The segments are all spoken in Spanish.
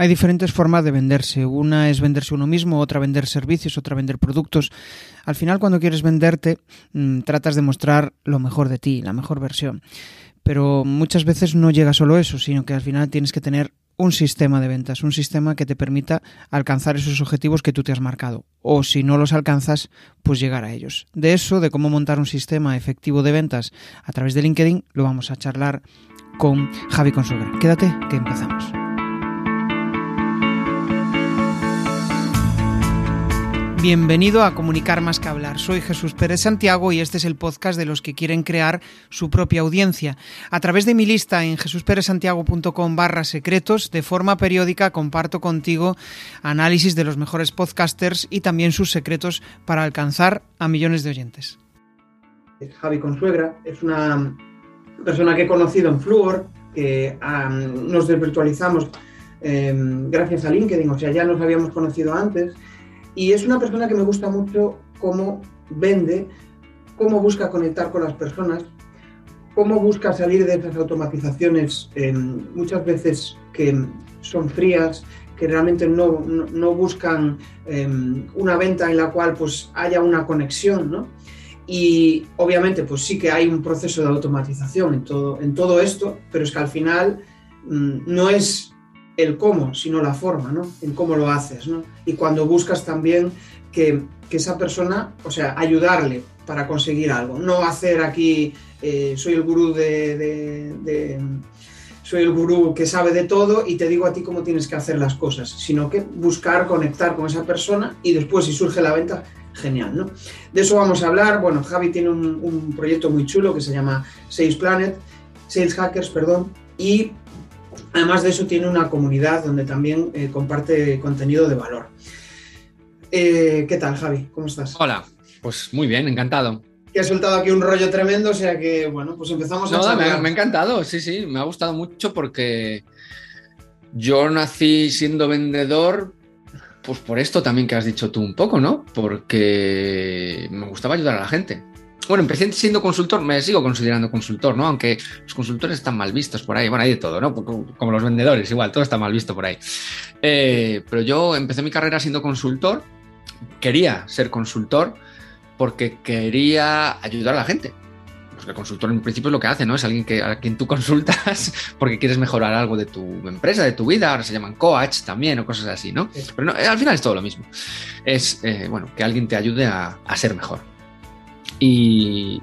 Hay diferentes formas de venderse. Una es venderse uno mismo, otra vender servicios, otra vender productos. Al final, cuando quieres venderte, mm, tratas de mostrar lo mejor de ti, la mejor versión. Pero muchas veces no llega solo eso, sino que al final tienes que tener un sistema de ventas, un sistema que te permita alcanzar esos objetivos que tú te has marcado. O si no los alcanzas, pues llegar a ellos. De eso, de cómo montar un sistema efectivo de ventas a través de LinkedIn, lo vamos a charlar con Javi Consuegra. Quédate, que empezamos. Bienvenido a Comunicar más que hablar. Soy Jesús Pérez Santiago y este es el podcast de los que quieren crear su propia audiencia. A través de mi lista en jesusperezsantiago.com barra secretos, de forma periódica comparto contigo análisis de los mejores podcasters y también sus secretos para alcanzar a millones de oyentes. Javi Consuegra es una persona que he conocido en Fluor, que nos desvirtualizamos em, gracias a LinkedIn, o sea, ya nos habíamos conocido antes y es una persona que me gusta mucho cómo vende, cómo busca conectar con las personas, cómo busca salir de esas automatizaciones muchas veces que son frías, que realmente no, buscan em, una venta en la cual pues haya una conexión, ¿no? Y obviamente pues sí que hay un proceso de automatización en todo, en todo esto, pero es que al final mm, no es el cómo, sino la forma, ¿no? En cómo lo haces, ¿no? Y cuando buscas también que, esa persona, o sea, ayudarle para conseguir algo, no hacer aquí, eh, soy el gurú de, soy el gurú que sabe de todo y te digo a ti cómo tienes que hacer las cosas, sino que buscar conectar con esa persona y después si surge la venta, genial, ¿no? De eso vamos a hablar. Bueno, Javi tiene un, un proyecto muy chulo que se llama Sales Planet, Sales Hackers, perdón, y Además de eso, tiene una comunidad donde también eh, comparte contenido de valor. Eh, ¿Qué tal, Javi? ¿Cómo estás? Hola, pues muy bien, encantado. Que ha soltado aquí un rollo tremendo, o sea que, bueno, pues empezamos a me, me ha encantado, sí, sí, me ha gustado mucho porque yo nací siendo vendedor, pues por esto también que has dicho tú un poco, ¿no? Porque me gustaba ayudar a la gente. Bueno, empecé siendo consultor, me sigo considerando consultor, ¿no? Aunque los consultores están mal vistos por ahí. Bueno, hay de todo, ¿no? Como los vendedores, igual, todo está mal visto por ahí. Eh, pero yo empecé mi carrera siendo consultor, quería ser consultor porque quería ayudar a la gente. Porque el consultor en principio es lo que hace, ¿no? Es alguien que, a quien tú consultas porque quieres mejorar algo de tu empresa, de tu vida. Ahora se llaman coach también o cosas así, ¿no? Pero no, al final es todo lo mismo. Es, eh, bueno, que alguien te ayude a ser mejor. Y,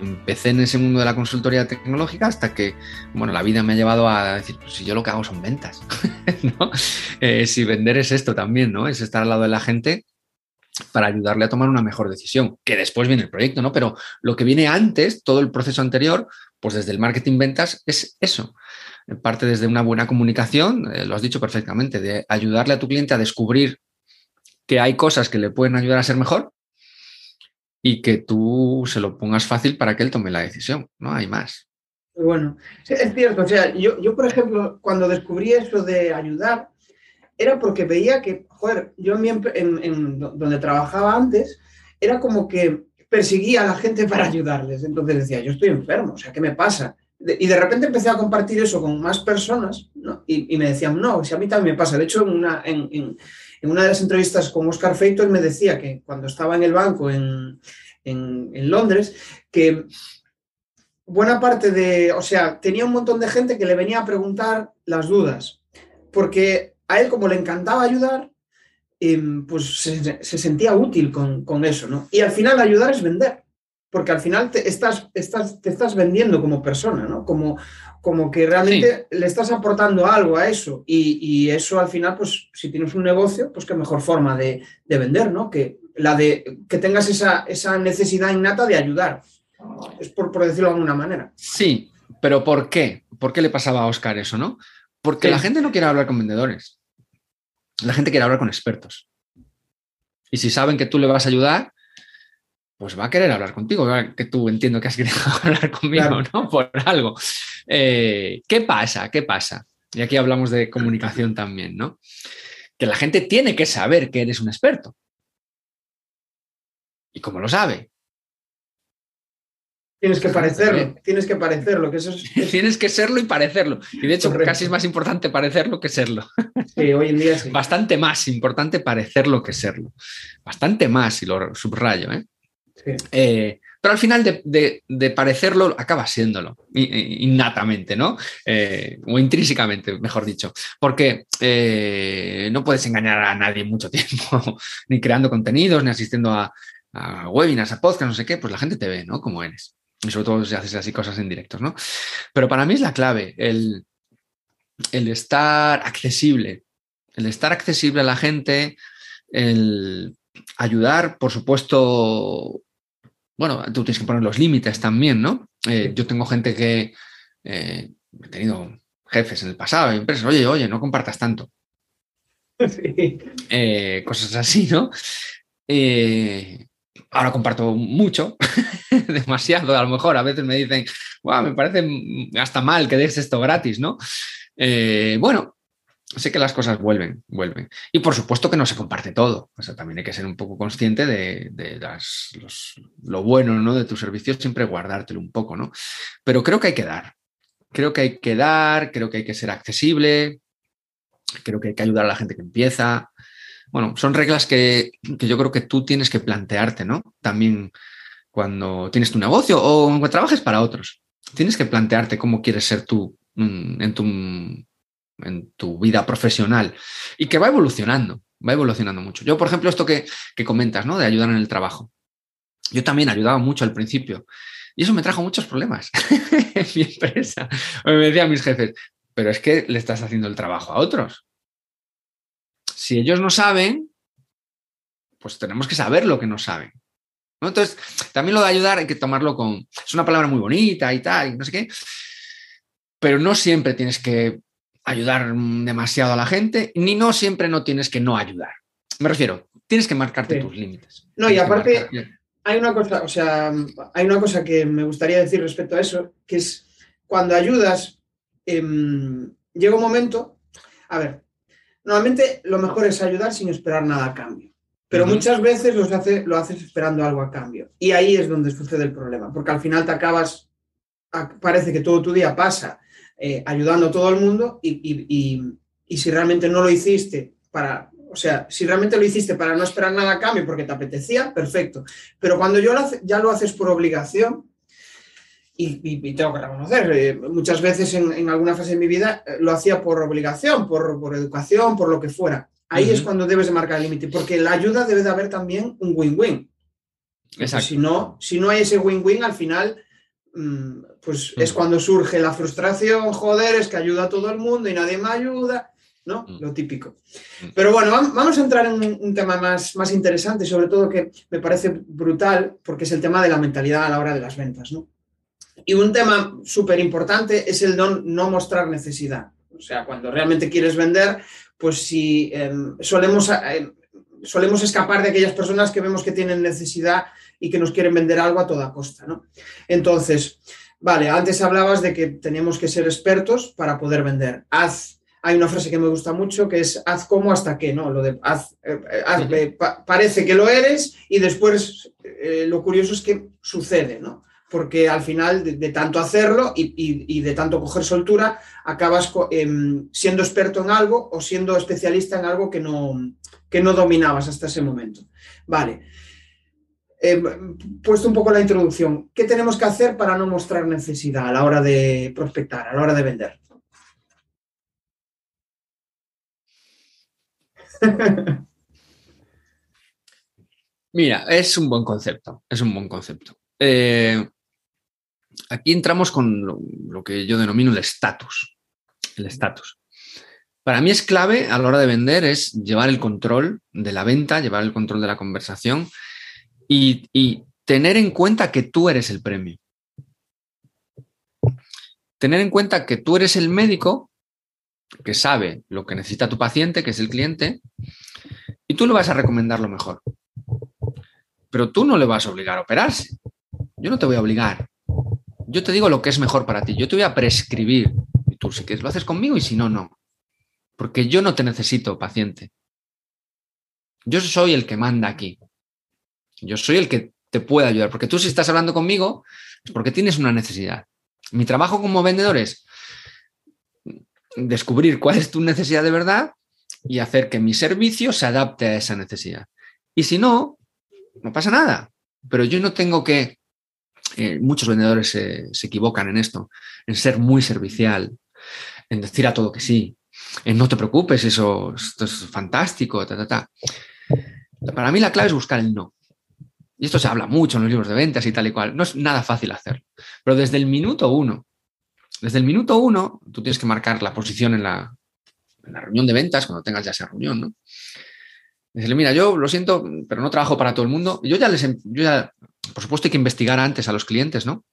empecé en ese mundo de la consultoría tecnológica hasta que, bueno, la vida me ha llevado a decir, pues si yo lo que hago son ventas, ¿no? Eh, si vender es esto también, ¿no? Es estar al lado de la gente para ayudarle a tomar una mejor decisión, que después viene el proyecto, ¿no? Pero lo que viene antes, todo el proceso anterior, pues desde el marketing ventas es eso. Parte desde una buena comunicación, eh, lo has dicho perfectamente, de ayudarle a tu cliente a descubrir que hay cosas que le pueden ayudar a ser mejor y que tú se lo pongas fácil para que él tome la decisión, no hay más. Bueno, es cierto, o sea, yo, yo por ejemplo, cuando descubrí eso de ayudar, era porque veía que, joder, yo en, en, donde trabajaba antes, era como que perseguía a la gente para ayudarles. Entonces decía, yo estoy enfermo, o sea, ¿qué me pasa? y de repente empecé a compartir eso con más personas ¿no? y, me decían, no, si a mí también me pasa. De hecho, en una, en, en una de las entrevistas con Oscar Feito, él me decía que cuando estaba en el banco en, Londres, que buena parte de, o sea, tenía un montón de gente que le venía a preguntar las dudas, porque a él como le encantaba ayudar, em, pues se, sentía útil con, eso, ¿no? Y al final ayudar es vender, porque al final te estás, estás, te estás vendiendo como persona, ¿no? Como, como que realmente le estás aportando algo a eso y, eso al final, pues si tienes un negocio, pues qué mejor forma de, vender, ¿no? Que la de que tengas esa, necesidad innata de ayudar. Es por, decirlo de alguna manera. Sí, pero ¿por qué? ¿Por qué le pasaba a Oscar eso, no? Porque la gente no quiere hablar con vendedores. La gente quiere hablar con expertos. Y si saben que tú le vas a ayudar, pues va a querer hablar contigo, que tú entiendo que has querido hablar conmigo, ¿no? Por algo. Eh, ¿Qué pasa? ¿Qué pasa? Y aquí hablamos de comunicación también, ¿no? Que la gente tiene que saber que eres un experto. ¿Y cómo lo sabe? Tienes que parecerlo, tienes que parecerlo. Que eso tienes que serlo y parecerlo. Y de hecho, casi es más importante parecerlo que serlo. Sí, hoy en día sí. Bastante más importante parecerlo que serlo. Bastante más, y lo subrayo. ¿eh? Eh, pero al final de, parecerlo acaba siéndolo, innatamente, ¿no? Eh, o intrínsecamente, mejor dicho. Porque no puedes engañar a nadie mucho tiempo, ni creando contenidos, ni asistiendo a, a webinars, a podcasts, no sé qué, pues la gente te ve, ¿no? Como eres. Y sobre todo si haces así cosas en directos, ¿no? Pero para mí es la clave, el, el estar accesible, el estar accesible a la gente, el ayudar, por supuesto, bueno, tú tienes que poner los límites también, ¿no? Eh, yo tengo gente que eh, he tenido jefes en el pasado, empresas, oye, oye, no compartas tanto. Sí. Eh, cosas así, ¿no? ahora comparto mucho, demasiado a lo mejor. A veces me dicen, wow, me parece hasta mal que des esto gratis, ¿no? Bueno, sé que las cosas vuelven, vuelven. Y por supuesto que no se comparte todo. O sea, también hay que ser un poco consciente de, lo bueno ¿no? de tu servicio, siempre guardártelo un poco, ¿no? Pero creo que hay que dar. Creo que hay que dar, creo que hay que ser accesible, creo que hay que ayudar a la gente que empieza, bueno, son reglas que, yo creo que tú tienes que plantearte, ¿no? También cuando tienes tu negocio o cuando trabajes para otros. Tienes que plantearte cómo quieres ser tú mm, en tu, en tu vida profesional y que va evolucionando, va evolucionando mucho. Yo, por ejemplo, esto que, que comentas, ¿no? De ayudar en el trabajo. Yo también ayudaba mucho al principio y eso me trajo muchos problemas en mi empresa. Me decían mis jefes, pero es que le estás haciendo el trabajo a otros si ellos no saben, pues tenemos que saber lo que no saben. Entonces, también lo de ayudar hay que tomarlo con... Es una palabra muy bonita y tal, y no sé qué, pero no siempre tienes que ayudar demasiado a la gente, ni no siempre no tienes que no ayudar. Me refiero, tienes que marcarte tus límites. No, y aparte, hay una cosa, o sea, hay una cosa que me gustaría decir respecto a eso, que es cuando ayudas, em, llega un momento, a ver, Normalmente lo mejor es ayudar sin esperar nada a cambio. Pero muchas veces hace, lo haces esperando algo a cambio. Y ahí es donde sucede el problema, porque al final te acabas, parece que todo tu día pasa eh, ayudando a todo el mundo y, si realmente no lo hiciste para, o sea, si realmente lo hiciste para no esperar nada a cambio porque te apetecía, perfecto. Pero cuando yo ya lo haces por obligación, y, tengo que reconocer, eh, muchas veces en, alguna fase de mi vida eh, lo hacía por obligación, por, educación, por lo que fuera. Ahí es cuando debes de marcar el límite, porque la ayuda debe de haber también un win-win. Si no, si no hay ese win-win, al final, pues es cuando surge la frustración, joder, es que ayuda a todo el mundo y nadie me ayuda, ¿no? Lo típico. Pero bueno, vamos a entrar en un, tema más, más interesante, sobre todo que me parece brutal, porque es el tema de la mentalidad a la hora de las ventas, ¿no? Y un tema súper importante es el no, no, mostrar necesidad. O sea, cuando realmente quieres vender, pues si em, solemos, em, solemos escapar de aquellas personas que vemos que tienen necesidad y que nos quieren vender algo a toda costa. ¿no? Entonces, vale, antes hablabas de que teníamos que ser expertos para poder vender. Haz, hay una frase que me gusta mucho que es haz como hasta que, ¿no? Lo de haz, eh, eh, parece que lo eres y después eh, lo curioso es que sucede, ¿no? porque al final de, tanto hacerlo y, de tanto coger soltura, acabas em, siendo experto en algo o siendo especialista en algo que no, que no dominabas hasta ese momento. Vale. Em, puesto un poco la introducción, ¿qué tenemos que hacer para no mostrar necesidad a la hora de prospectar, a la hora de vender? Mira, es un buen concepto, es un buen concepto. Eh, aquí entramos con lo, que yo denomino el estatus. El estatus. Para mí es clave a la hora de vender es llevar el control de la venta, llevar el control de la conversación y, tener en cuenta que tú eres el premio. Tener en cuenta que tú eres el médico que sabe lo que necesita tu paciente, que es el cliente, y tú le vas a recomendar lo mejor. Pero tú no le vas a obligar a operarse. Yo no te voy a obligar yo te digo lo que es mejor para ti. Yo te voy a prescribir. Y tú si quieres lo haces conmigo y si no, no. Porque yo no te necesito, paciente. Yo soy el que manda aquí. Yo soy el que te puede ayudar. Porque tú si estás hablando conmigo es porque tienes una necesidad. Mi trabajo como vendedor es descubrir cuál es tu necesidad de verdad y hacer que mi servicio se adapte a esa necesidad. Y si no, no pasa nada. Pero yo no tengo que, eh, muchos vendedores se, equivocan en esto, en ser muy servicial, en decir a todo que sí, en no te preocupes, eso esto es fantástico, ta, ta, ta. Para mí la clave es buscar el no. Y esto se habla mucho en los libros de ventas y tal y cual. No es nada fácil hacerlo. Pero desde el minuto uno, desde el minuto uno, tú tienes que marcar la posición en la, reunión de ventas, cuando tengas ya esa reunión, ¿no? Decirle, mira, yo lo siento, pero no trabajo para todo el mundo. Yo ya les, yo ya, por supuesto, hay que investigar antes a los clientes, ¿no?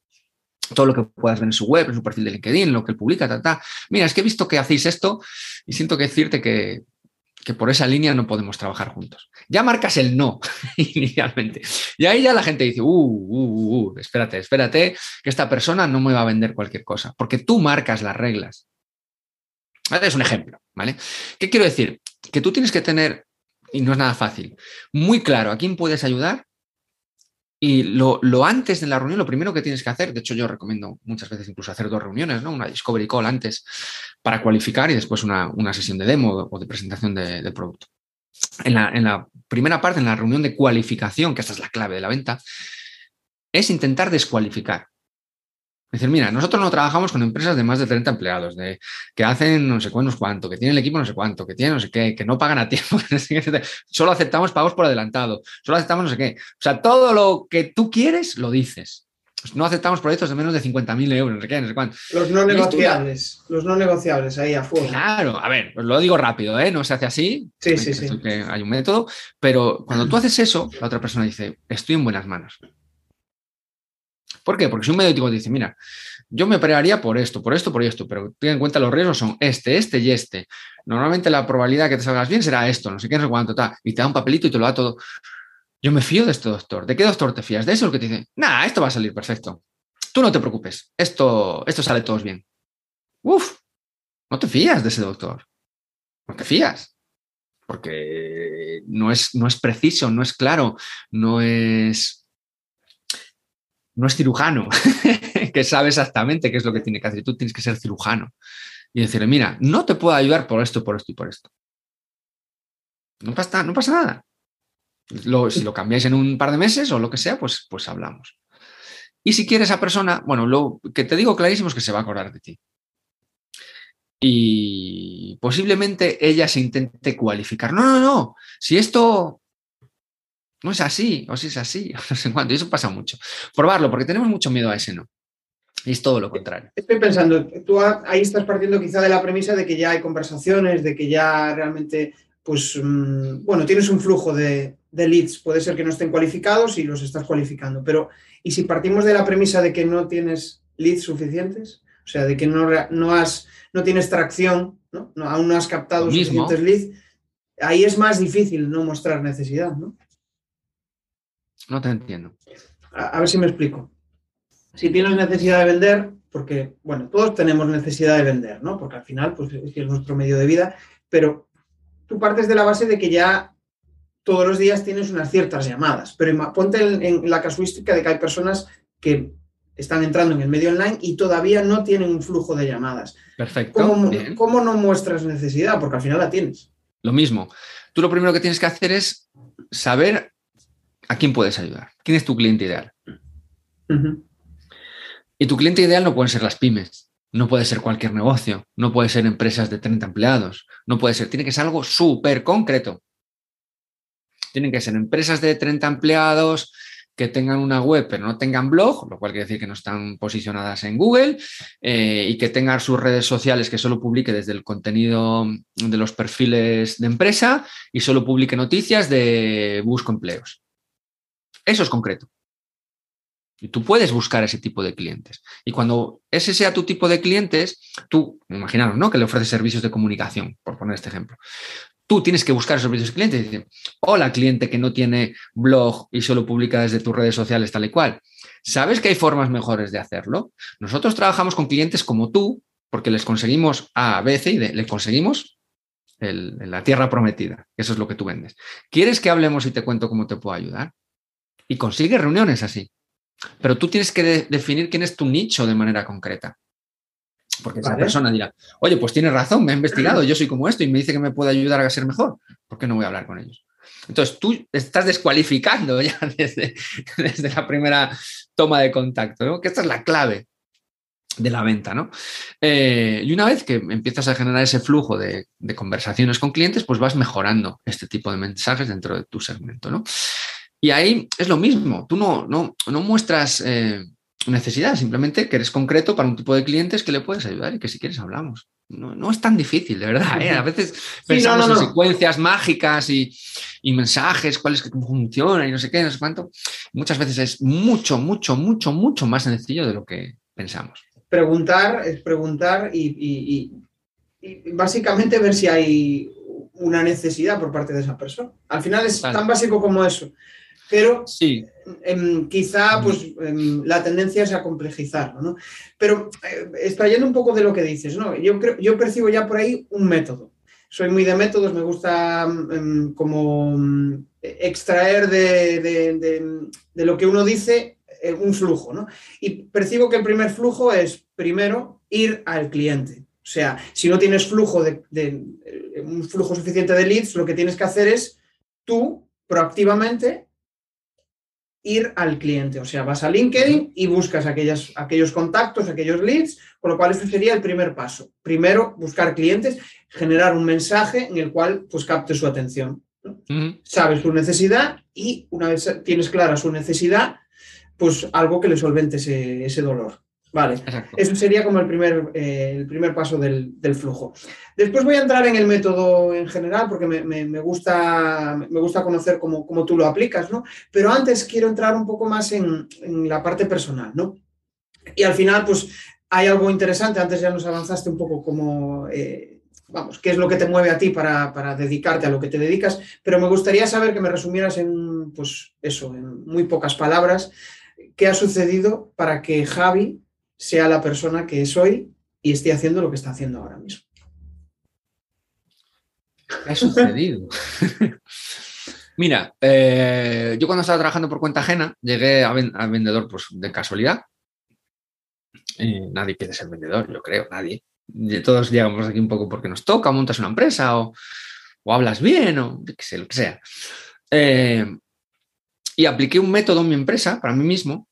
Todo lo que puedas ver en su web, en su perfil de LinkedIn, lo que él publica, ta, ta. Mira, es que he visto que hacéis esto y siento que decirte que, que por esa línea no podemos trabajar juntos. Ya marcas el no inicialmente. Y ahí ya la gente dice, uh, uh, uh, uh, espérate, espérate, que esta persona no me va a vender cualquier cosa, porque tú marcas las reglas. Es un ejemplo, ¿vale? ¿Qué quiero decir? Que tú tienes que tener, y no es nada fácil, muy claro a quién puedes ayudar y lo, antes de la reunión, lo primero que tienes que hacer, de hecho yo recomiendo muchas veces incluso hacer dos reuniones, ¿no? Una discovery call antes para cualificar y después una, sesión de demo o de presentación del producto. En la, en la primera parte, en la reunión de cualificación, que esta es la clave de la venta, es intentar descualificar. Es decir, mira, nosotros no trabajamos con empresas de más de 30 empleados, de, que hacen no sé cuánto, que tienen el equipo no sé cuánto, que tienen no sé qué, que no pagan a tiempo, solo aceptamos pagos por adelantado, solo aceptamos no sé qué. O sea, todo lo que tú quieres lo dices. No aceptamos proyectos de menos de 50.000 euros, no sé qué, no sé cuánto. Los no negociables, los no negociables ahí a fuego. Claro, a ver, os lo digo rápido, ¿eh? No se hace así. Sí, sí, sí. hay un método, pero cuando tú haces eso, la otra persona dice, estoy en buenas manos. ¿Por qué? Porque si un médico te dice, mira, yo me operaría por esto, por esto, por esto, pero ten en cuenta los riesgos son este, este y este. Normalmente la probabilidad que te salgas bien será esto, no sé qué, no sé cuánto, tal, y te da un papelito y te lo da todo. Yo me fío de este doctor. ¿De qué doctor te fías? De eso el que te dice, nada, esto va a salir perfecto. Tú no te preocupes, esto, esto sale todo bien. Uf, no te fías de ese doctor. No te fías. Porque no es, no es preciso, no es claro, no es no es cirujano, que sabe exactamente qué es lo que tiene que hacer. Tú tienes que ser cirujano y decirle, mira, no te puedo ayudar por esto, por esto y por esto. No pasa, no nada. si lo cambiáis en un par de meses o lo que sea, pues, pues hablamos. Y si quiere esa persona, bueno, lo que te digo clarísimo es que se va a acordar de ti. Y posiblemente ella se intente cualificar. No, no, no. Si esto no es así, o si es así, no sé cuánto. Y eso pasa mucho. Probarlo, porque tenemos mucho miedo a ese no. Y es todo lo contrario. Estoy pensando, tú ahí estás partiendo quizá de la premisa de que ya hay conversaciones, de que ya realmente, pues, mm, bueno, tienes un flujo de, leads. Puede ser que no estén cualificados y los estás cualificando. Pero, ¿y si partimos de la premisa de que no tienes leads suficientes? O sea, de que no, no, has, no tienes tracción, ¿no? aún no has captado suficientes leads. Ahí es más difícil no mostrar necesidad, ¿no? No te entiendo. A, ver si me explico. Si tienes necesidad de vender, porque, bueno, todos tenemos necesidad de vender, ¿no? Porque al final, pues es nuestro medio de vida, pero tú partes de la base de que ya todos los días tienes unas ciertas llamadas, pero ponte en, la casuística de que hay personas que están entrando en el medio online y todavía no tienen un flujo de llamadas. Perfecto. ¿Cómo, ¿Cómo, no muestras necesidad? Porque al final la tienes. Lo mismo. Tú lo primero que tienes que hacer es saber ¿a quién puedes ayudar? ¿Quién es tu cliente ideal? Y tu cliente ideal no pueden ser las pymes, no puede ser cualquier negocio, no puede ser empresas de 30 empleados, no puede ser, tiene que ser algo súper concreto. Tienen que ser empresas de 30 empleados que tengan una web pero no tengan blog, lo cual quiere decir que no están posicionadas en Google eh, y que tengan sus redes sociales que solo publique desde el contenido de los perfiles de empresa y solo publique noticias de busco empleos. Eso es concreto. Y tú puedes buscar ese tipo de clientes. Y cuando ese sea tu tipo de clientes, tú, imaginaros, ¿no? Que le ofreces servicios de comunicación, por poner este ejemplo. Tú tienes que buscar esos servicios de clientes hola cliente que no tiene blog y solo publica desde tus redes sociales tal y cual. ¿Sabes que hay formas mejores de hacerlo? Nosotros trabajamos con clientes como tú porque les conseguimos A, B, C y D. Les conseguimos la tierra prometida, eso es lo que tú vendes. ¿Quieres que hablemos y te cuento cómo te puedo ayudar? Y consigue reuniones así. Pero tú tienes que definir quién es tu nicho de manera concreta. Porque esa persona dirá, oye, pues tienes razón, me ha investigado, yo soy como esto y me dice que me puede ayudar a ser mejor. ¿Por qué no voy a hablar con ellos? Entonces tú estás descualificando ya desde, desde la primera toma de contacto, ¿no? Que esta es la clave de la venta, ¿no? Eh, y una vez que empiezas a generar ese flujo de, conversaciones con clientes, pues vas mejorando este tipo de mensajes dentro de tu segmento, ¿no? Y ahí es lo mismo, tú no, no, no muestras eh, necesidad, simplemente que eres concreto para un tipo de clientes que le puedes ayudar y que si quieres hablamos. No, es tan difícil, de verdad. ¿eh? A veces pensamos en secuencias mágicas y, mensajes, cuáles que funcionan y no sé qué, no sé cuánto. Muchas veces es mucho, mucho, mucho, mucho más sencillo de lo que pensamos preguntar es preguntar y, básicamente ver si hay una necesidad por parte de esa persona. Al final es tan básico como eso. Pero sí. Em, quizá pues, em, la tendencia es a complejizarlo. ¿no? Pero eh, extrayendo un poco de lo que dices, ¿no? yo, creo, yo percibo ya por ahí un método. Soy muy de métodos, me gusta em, como extraer de, de lo que uno dice eh, un flujo, ¿no? Y percibo que el primer flujo es, primero, ir al cliente. O sea, si no tienes flujo de, eh, un flujo suficiente de leads, lo que tienes que hacer es tú proactivamente ir al cliente. O sea, vas a LinkedIn y buscas aquellas, aquellos contactos, aquellos leads, con lo cual ese sería el primer paso. Primero, buscar clientes, generar un mensaje en el cual pues capte su atención. Sabes su necesidad y una vez tienes clara su necesidad, pues algo que le solvente ese, dolor. Vale, eso sería como el primer, eh, el primer paso del, flujo. Después voy a entrar en el método en general porque me, gusta, me gusta conocer cómo, tú lo aplicas, ¿no? Pero antes quiero entrar un poco más en, la parte personal, ¿no? Y al final, pues hay algo interesante, antes ya nos avanzaste un poco como... Eh, vamos, qué es lo que te mueve a ti para, para, dedicarte a lo que te dedicas, pero me gustaría saber que me resumieras en, pues eso, en muy pocas palabras, qué ha sucedido para que Javi sea la persona que es hoy y esté haciendo lo que está haciendo ahora mismo. ¿Qué ha sucedido? Mira, eh, yo cuando estaba trabajando por cuenta ajena, llegué a, vendedor pues, de casualidad. Eh, nadie quiere ser vendedor, yo creo, nadie. Todos llegamos aquí un poco porque nos toca, montas una empresa o, hablas bien o qué sé, lo que sea. Eh, y apliqué un método en mi empresa, para mí mismo,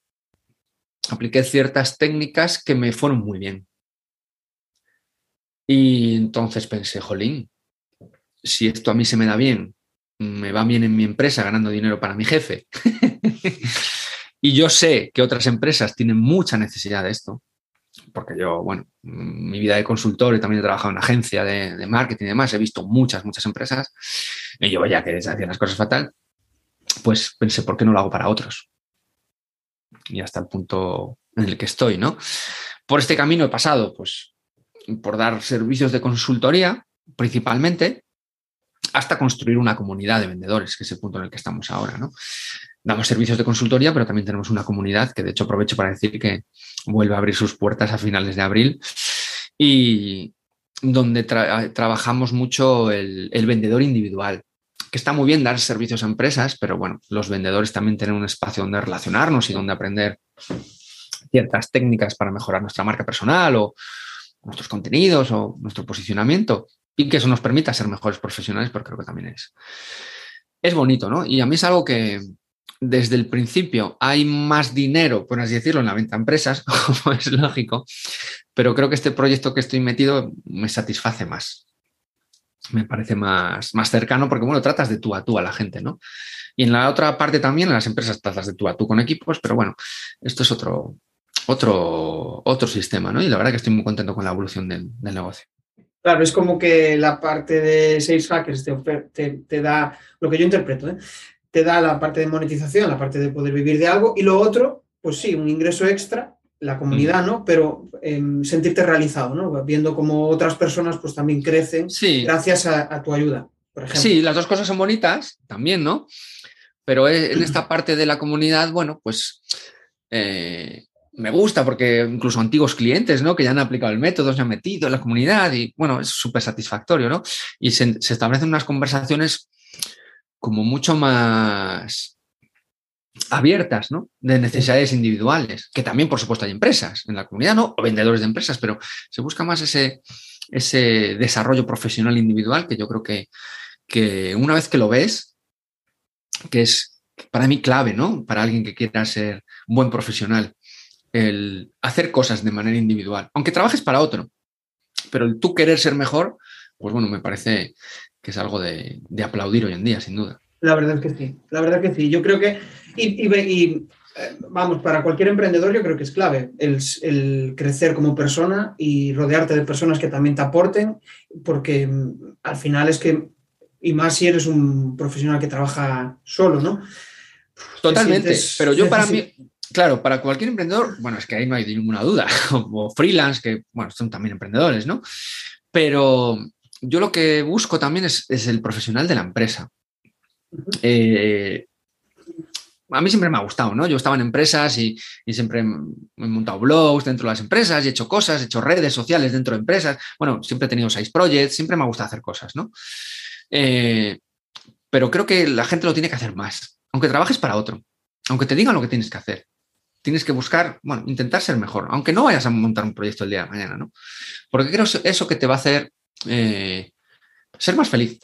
apliqué ciertas técnicas que me fueron muy bien. Y entonces pensé, jolín, si esto a mí se me da bien, me va bien en mi empresa ganando dinero para mi jefe, y yo sé que otras empresas tienen mucha necesidad de esto, porque yo, bueno, mi vida de consultor y también he trabajado en agencia de, marketing y demás, he visto muchas, muchas empresas, y yo ya que hacían las cosas fatal, pues pensé, ¿por qué no lo hago para otros? Y hasta el punto en el que estoy, ¿no? Por este camino he pasado, pues, por dar servicios de consultoría, principalmente, hasta construir una comunidad de vendedores, que es el punto en el que estamos ahora, ¿no? Damos servicios de consultoría, pero también tenemos una comunidad que de hecho aprovecho para decir que vuelve a abrir sus puertas a finales de abril y donde trabajamos mucho el vendedor individual que está muy bien dar servicios a empresas, pero bueno, los vendedores también tienen un espacio donde relacionarnos y donde aprender ciertas técnicas para mejorar nuestra marca personal o nuestros contenidos o nuestro posicionamiento y que eso nos permita ser mejores profesionales, porque creo que también es, es bonito, ¿no? Y a mí es algo que desde el principio hay más dinero, por así decirlo, en la venta a empresas, como es lógico, pero creo que este proyecto que estoy metido me satisface más me parece más, más cercano porque, bueno, tratas de tú a tú a la gente, ¿no? Y en la otra parte también, en las empresas tratas de tú a tú con equipos, pero bueno, esto es otro, otro, otro sistema, ¿no? Y la verdad que estoy muy contento con la evolución del, negocio. Claro, es como que la parte de Sales Hackers te, te, da, lo que yo interpreto, ¿eh? te da la parte de monetización, la parte de poder vivir de algo, y lo otro, pues sí, un ingreso extra la comunidad, ¿no? Pero em, sentirte realizado, ¿no? Viendo cómo otras personas pues también crecen gracias a, tu ayuda, por ejemplo. Sí, las dos cosas son bonitas también, ¿no? Pero e, en esta parte de la comunidad, bueno, pues eh, me gusta porque incluso antiguos clientes, ¿no? Que ya han aplicado el método, se han metido en la comunidad y, bueno, es súper satisfactorio, ¿no? Y se, se establecen unas conversaciones como mucho más abiertas, ¿no? De necesidades individuales, que también, por supuesto, hay empresas en la comunidad, ¿no? O vendedores de empresas, pero se busca más ese, ese desarrollo profesional individual que yo creo que, que una vez que lo ves, que es para mí clave, ¿no? Para alguien que quiera ser un buen profesional, el hacer cosas de manera individual, aunque trabajes para otro, pero el tú querer ser mejor, pues bueno, me parece que es algo de, de aplaudir hoy en día, sin duda. La verdad es que sí, la verdad que sí. Yo creo que, y, y, eh, vamos, para cualquier emprendedor yo creo que es clave el, el, crecer como persona y rodearte de personas que también te aporten, porque mm, al final es que, y más si eres un profesional que trabaja solo, ¿no? Totalmente, pero yo para mí, claro, para cualquier emprendedor, bueno, es que ahí no hay ninguna duda, o freelance, que, bueno, son también emprendedores, ¿no? Pero yo lo que busco también es, es el profesional de la empresa. Eh, a mí siempre me ha gustado, ¿no? Yo estaba en empresas y, siempre he montado blogs dentro de las empresas he hecho cosas, he hecho redes sociales dentro de empresas. Bueno, siempre he tenido seis projects, siempre me ha gustado hacer cosas, ¿no? Eh, pero creo que la gente lo tiene que hacer más, aunque trabajes para otro, aunque te digan lo que tienes que hacer. Tienes que buscar, bueno, intentar ser mejor, aunque no vayas a montar un proyecto el día de mañana, ¿no? Porque creo eso que te va a hacer eh, ser más feliz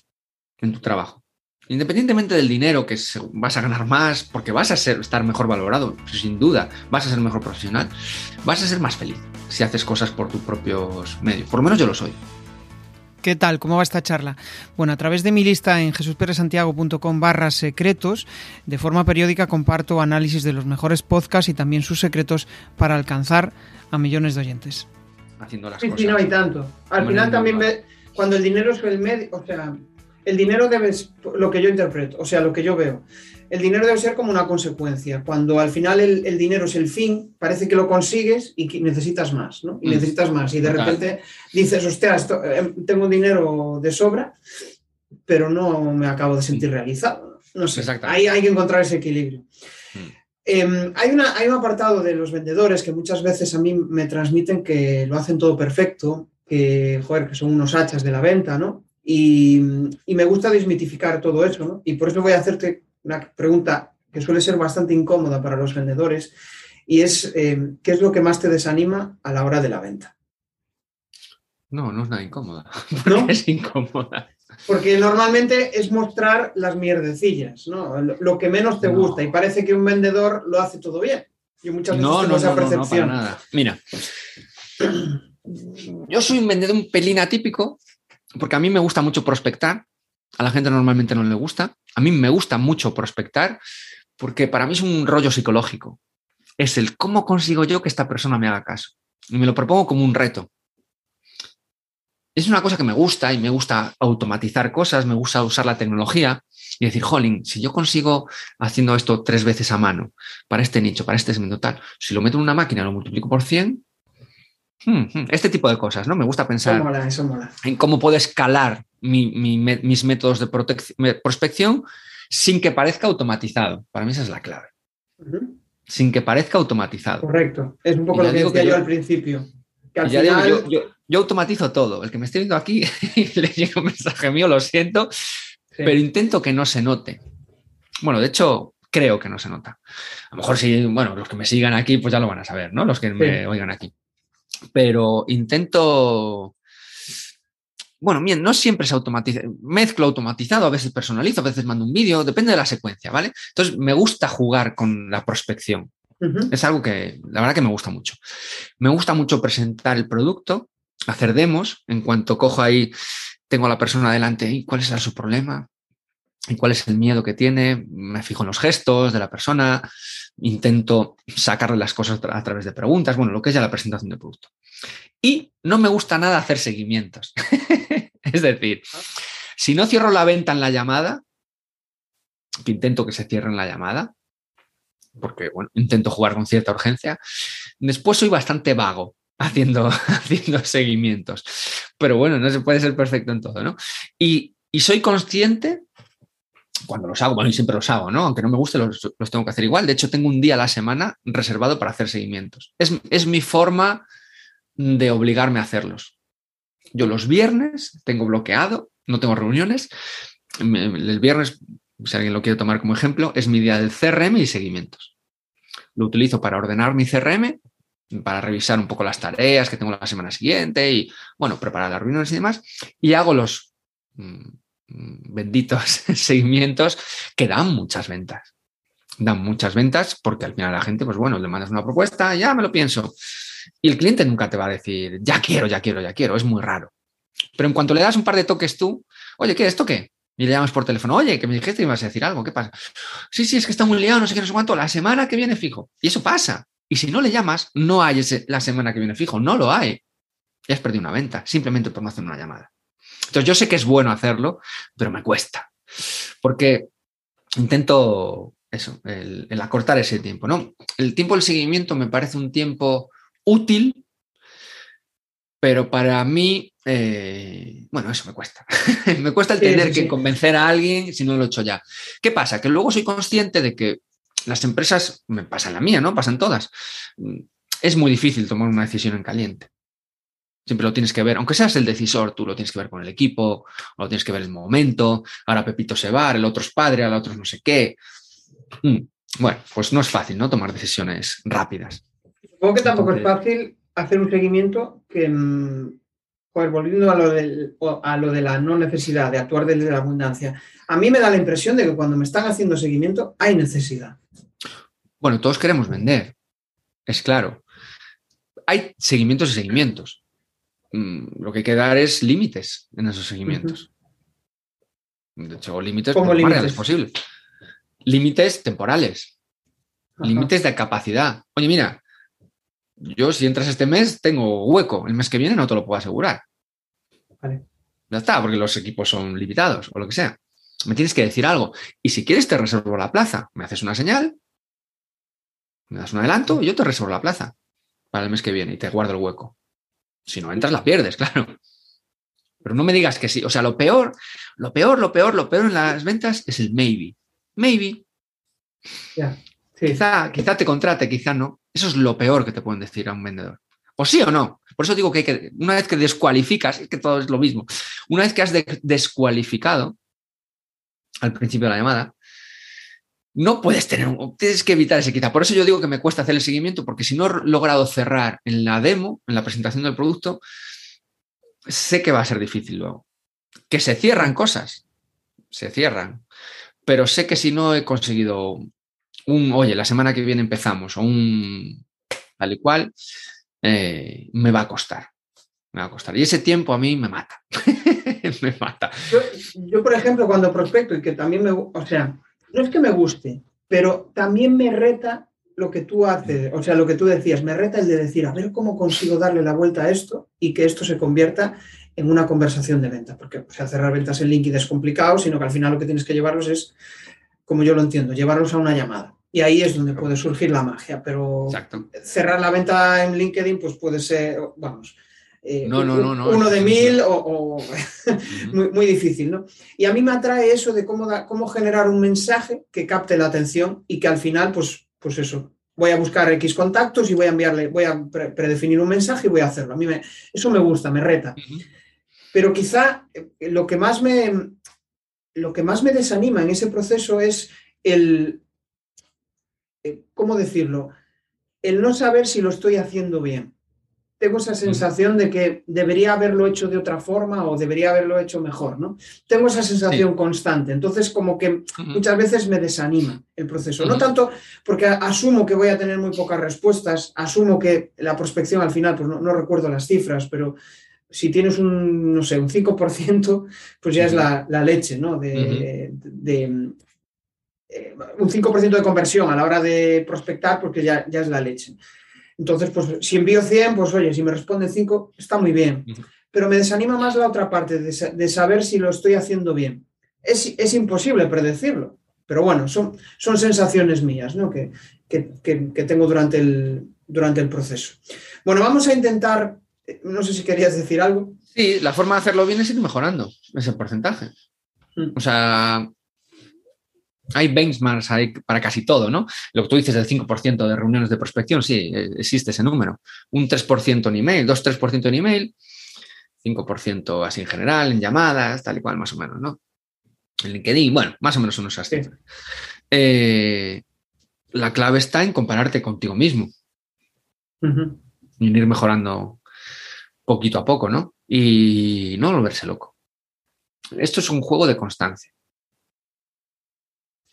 en tu trabajo. Independientemente del dinero que vas a ganar más, porque vas a ser, estar mejor valorado, sin duda, vas a ser mejor profesional, vas a ser más feliz si haces cosas por tus propios medios. Por lo menos yo lo soy. ¿Qué tal? ¿Cómo va esta charla? Bueno, a través de mi lista en jesusperesantiago.com barra secretos, de forma periódica comparto análisis de los mejores podcasts y también sus secretos para alcanzar a millones de oyentes. Haciendo las sí, cosas. Sí, no hay tanto. Al final también ve, cuando el dinero es el medio, o sea, el dinero debe, lo que yo interpreto, o sea, lo que yo veo, el dinero debe ser como una consecuencia. Cuando al final el, dinero es el fin, parece que lo consigues y necesitas más, ¿no? Y mm. necesitas más. Y de repente dices, hostia, eh, tengo dinero de sobra, pero no me acabo de sentir mm. realizado. No sé, ahí hay que encontrar ese equilibrio. Mm. Em, hay, una, hay un apartado de los vendedores que muchas veces a mí me transmiten que lo hacen todo perfecto, que, joder, que son unos hachas de la venta, ¿no? Y, me gusta desmitificar todo eso, ¿no? Y por eso voy a hacerte una pregunta que suele ser bastante incómoda para los vendedores, y es, eh, ¿qué es lo que más te desanima a la hora de la venta? No, no es nada incómoda. ¿No? Es incómoda. Porque normalmente es mostrar las mierdecillas, ¿no? Lo que menos te gusta, y parece que un vendedor lo hace todo bien. Y muchas veces no, no, esa percepción. No, para nada. Mira, yo soy un vendedor un pelín atípico porque a mí me gusta mucho prospectar, a la gente normalmente no le gusta, a mí me gusta mucho prospectar porque para mí es un rollo psicológico. Es el cómo consigo yo que esta persona me haga caso. Y me lo propongo como un reto. Es una cosa que me gusta y me gusta automatizar cosas, me gusta usar la tecnología y decir, jolín, si yo consigo haciendo esto tres veces a mano para este nicho, para este segmento tal, si lo meto en una máquina, lo multiplico por 100, Hmm, hmm. Este tipo de cosas, ¿no? Me gusta pensar en cómo puedo escalar mis métodos de prospección sin que parezca automatizado. Para mí esa es la clave. Sin que parezca automatizado. Correcto. Es un poco lo que decía yo, al principio. yo, automatizo todo. El que me esté viendo aquí le llega un mensaje mío, lo siento, pero intento que no se note. Bueno, de hecho, creo que no se nota. A lo mejor si, bueno, los que me sigan aquí, pues ya lo van a saber, ¿no? Los que me oigan aquí pero intento... Bueno, bien, no siempre se automatiza, mezclo automatizado, a veces personalizo, a veces mando un vídeo, depende de la secuencia, ¿vale? Entonces, me gusta jugar con la prospección. Es algo que, la verdad que me gusta mucho. Me gusta mucho presentar el producto, hacer demos, en cuanto cojo ahí, tengo a la persona delante, ¿y cuál es su problema? ¿Y cuál es el miedo que tiene? Me fijo en los gestos de la persona, intento sacarle las cosas a través de preguntas, bueno, lo que es ya la presentación del producto. Y no me gusta nada hacer seguimientos. es decir, si no cierro la venta en la llamada, que intento que se cierre en la llamada, porque bueno, intento jugar con cierta urgencia, después soy bastante vago haciendo, haciendo seguimientos. Pero bueno, no se puede ser perfecto en todo, ¿no? Y, y soy consciente cuando los hago, bueno, y siempre los hago, ¿no? Aunque no me guste, los, tengo que hacer igual. De hecho, tengo un día a la semana reservado para hacer seguimientos. Es, mi forma de obligarme a hacerlos. Yo los viernes tengo bloqueado, no tengo reuniones. El viernes si alguien lo quiere tomar como ejemplo, es mi día del CRM y seguimientos. Lo utilizo para ordenar mi CRM, para revisar un poco las tareas que tengo la semana siguiente y, bueno, preparar las reuniones y demás. Y hago los mm, benditos seguimientos que dan muchas ventas. Dan muchas ventas porque al final la gente, pues bueno, le mandas una propuesta, ya me lo pienso. Y el cliente nunca te va a decir, ya quiero, ya quiero, ya quiero. Es muy raro. Pero en cuanto le das un par de toques tú, oye, ¿qué? ¿Esto qué? Y le llamas por teléfono, oye, que me dijiste que ibas a decir algo, ¿qué pasa? Sí, sí, es que está muy liado, no sé qué, no sé cuánto, la semana que viene fijo. Y eso pasa. Y si no le llamas, no hay la semana que viene fijo, no lo hay. Ya has perdido una venta, simplemente por no hacer una llamada. Entonces yo sé que es bueno hacerlo, pero me cuesta. Porque intento eso, el, el acortar ese tiempo, ¿no? El tiempo del seguimiento me parece un tiempo útil, pero para mí, eh, bueno, eso me cuesta. me cuesta el Sí, tener sí, que convencer a alguien si no lo he hecho ya. ¿Qué pasa? Que luego soy consciente de que las empresas, me pasa la mía, ¿no? Pasan todas. Es muy difícil tomar una decisión en caliente. Siempre lo tienes que ver, aunque seas el decisor, tú lo tienes que ver con el equipo, lo tienes que ver el momento. Ahora Pepito se va, el otro es padre, el otro es no sé qué. Mm, Bueno, pues no es fácil, ¿no? Tomar decisiones rápidas. Supongo que tampoco es fácil hacer un seguimiento que, mm, joder, volviendo a lo, del- a lo de la no necesidad de actuar desde la abundancia, a mí me da la impresión de que cuando me están haciendo seguimiento hay necesidad. Bueno, todos queremos vender, es claro. Hay seguimientos y seguimientos. Mm, Lo que hay que dar es límites en esos seguimientos. De hecho, límites ¿Cómo por lo más reales posible. Límites temporales, límites de capacidad. Oye, mira, yo si entras este mes tengo hueco, el mes que viene no te lo puedo asegurar. Vale. Ya está, porque los equipos son limitados o lo que sea. Me tienes que decir algo. Y si quieres te reservo la plaza. Me haces una señal, me das un adelanto y yo te reservo la plaza para el mes que viene y te guardo el hueco. Si no entras, la pierdes, claro. Pero no me digas que sí. O sea, lo peor, lo peor, lo peor, lo peor en las ventas es el maybe. Maybe. Ya. Sí. Quizá, quizá te contrate, quizá no. Eso es lo peor que te pueden decir a un vendedor. O sí o no. Por eso digo que, hay que una vez que descualificas, es que todo es lo mismo. Una vez que has de- descualificado al principio de la llamada, no puedes tener, tienes que evitar ese quizá. Por eso yo digo que me cuesta hacer el seguimiento, porque si no he logrado cerrar en la demo, en la presentación del producto, sé que va a ser difícil luego. Que se cierran cosas, se cierran, pero sé que si no he conseguido un, oye, la semana que viene empezamos, o un tal y cual, eh, me va a costar. Me va a costar. Y ese tiempo a mí me mata. me mata. Yo, yo, por ejemplo, cuando prospecto y que también me, o sea, no es que me guste, pero también me reta lo que tú haces, o sea, lo que tú decías, me reta el de decir, a ver cómo consigo darle la vuelta a esto y que esto se convierta en una conversación de venta, porque o sea, cerrar ventas en LinkedIn es complicado, sino que al final lo que tienes que llevarlos es, como yo lo entiendo, llevarlos a una llamada. Y ahí es donde puede surgir la magia, pero Exacto. cerrar la venta en LinkedIn, pues puede ser, vamos, eh, No, no, no, no, uno de mil o, o- muy, muy difícil, ¿no? Y a mí me atrae eso de cómo, da- cómo generar un mensaje que capte la atención y que al final, pues, pues eso, voy a buscar X contactos y voy a enviarle, voy a pre- predefinir un mensaje y voy a hacerlo. A mí me, eso me gusta, me reta. Pero quizá eh, lo que más me, lo que más me desanima en ese proceso es el, eh, ¿cómo decirlo? El no saber si lo estoy haciendo bien. Tengo esa sensación de que debería haberlo hecho de otra forma o debería haberlo hecho mejor, ¿no? Tengo esa sensación constante. Entonces, como que muchas veces me desanima el proceso. No tanto porque asumo que voy a tener muy pocas respuestas, asumo que la prospección al final, pues no, no recuerdo las cifras, pero si tienes un, no sé, un 5%, pues ya es la, la leche, ¿no? De, de- eh, un 5% de conversión a la hora de prospectar, porque ya, ya es la leche. Entonces, pues si envío 100, pues oye, si me responden 5, está muy bien. Pero me desanima más la otra parte, de, sa- de saber si lo estoy haciendo bien. Es, es imposible predecirlo, pero bueno, son, son sensaciones mías, ¿no? Que, que- que- que tengo durante el, durante el proceso. Bueno, vamos a intentar, eh, no sé si querías decir algo. Sí, la forma de hacerlo bien es ir mejorando ese porcentaje. Mm. O sea, hay benchmarks para casi todo, ¿no? Lo que tú dices del 5% de reuniones de prospección, sí, eh, existe ese número. Un 3% en email, 2-3% en email, 5% así en general, en llamadas, tal y cual, más o menos, ¿no? en LinkedIn, bueno, más o menos unos así. Eh, la clave está en compararte contigo mismo y en ir mejorando poquito a poco, ¿no? Y no volverse loco. Esto es un juego de constancia.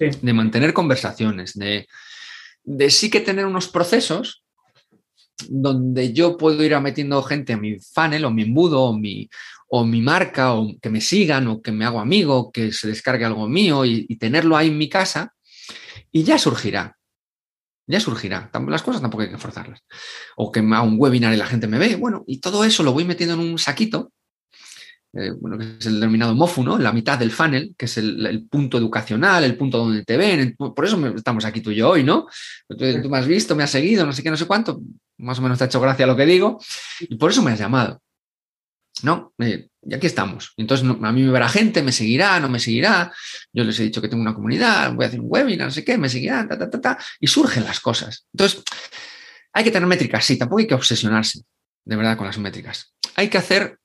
De mantener conversaciones, de, de sí que tener unos procesos donde yo puedo ir metiendo gente a mi funnel o mi embudo o mi, o mi marca o que me sigan o que me hago amigo, que se descargue algo mío y, tenerlo ahí en mi casa y ya surgirá. Ya surgirá. Las cosas tampoco hay que forzarlas. O que me un webinar y la gente me ve. Bueno, y todo eso lo voy metiendo en un saquito eh, bueno, que es el denominado MOFU, ¿no? La mitad del funnel, que es el, punto educacional, el punto donde te ven. Por eso estamos aquí tú y yo hoy, ¿no? Tú, me has visto, me has seguido, no sé qué, no sé cuánto. Más o menos te ha hecho gracia lo que digo. Y por eso me has llamado. ¿No? Eh, y aquí estamos. Entonces, a mí me verá gente, me seguirá, no me seguirá. Yo les he dicho que tengo una comunidad, voy a hacer un webinar, no sé qué, me seguirán, ta, ta, ta, ta. Y surgen las cosas. Entonces, hay que tener métricas, sí, tampoco hay que obsesionarse, de verdad, con las métricas. Hay que hacer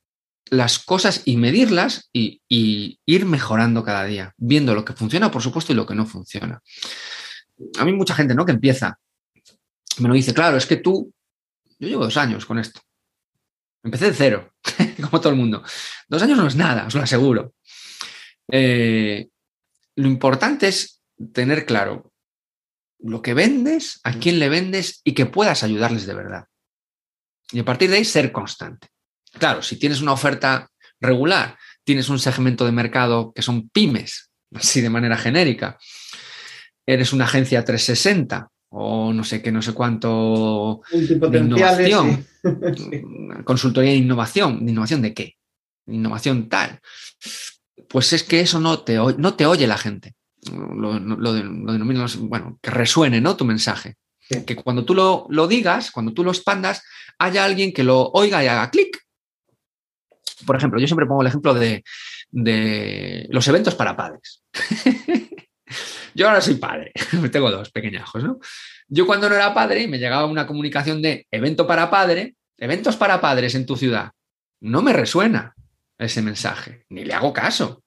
las cosas y medirlas y, ir mejorando cada día, viendo lo que funciona, por supuesto, y lo que no funciona. A mí mucha gente, ¿no? Que empieza, me lo dice, claro, es que tú, yo llevo dos años con esto. Empecé de cero, como todo el mundo. Dos años no es nada, os lo aseguro. Eh, lo importante es tener claro lo que vendes, a quién le vendes y que puedas ayudarles de verdad. Y a partir de ahí ser constante. Claro, si tienes una oferta regular, tienes un segmento de mercado que son pymes, así de manera genérica, eres una agencia 360 o no sé qué, no sé cuánto de innovación, consultoría de innovación, ¿de innovación de qué? innovación tal. Pues es que eso no te, no te oye la gente. Lo, denomino, bueno, que resuene ¿no? tu mensaje. Que cuando tú lo, lo, digas, cuando tú lo expandas, haya alguien que lo oiga y haga clic por ejemplo, yo siempre pongo el ejemplo de, los eventos para padres. yo ahora soy padre, tengo dos pequeñajos, ¿no? Yo cuando no era padre me llegaba una comunicación de evento para padre, eventos para padres en tu ciudad. No me resuena ese mensaje, ni le hago caso.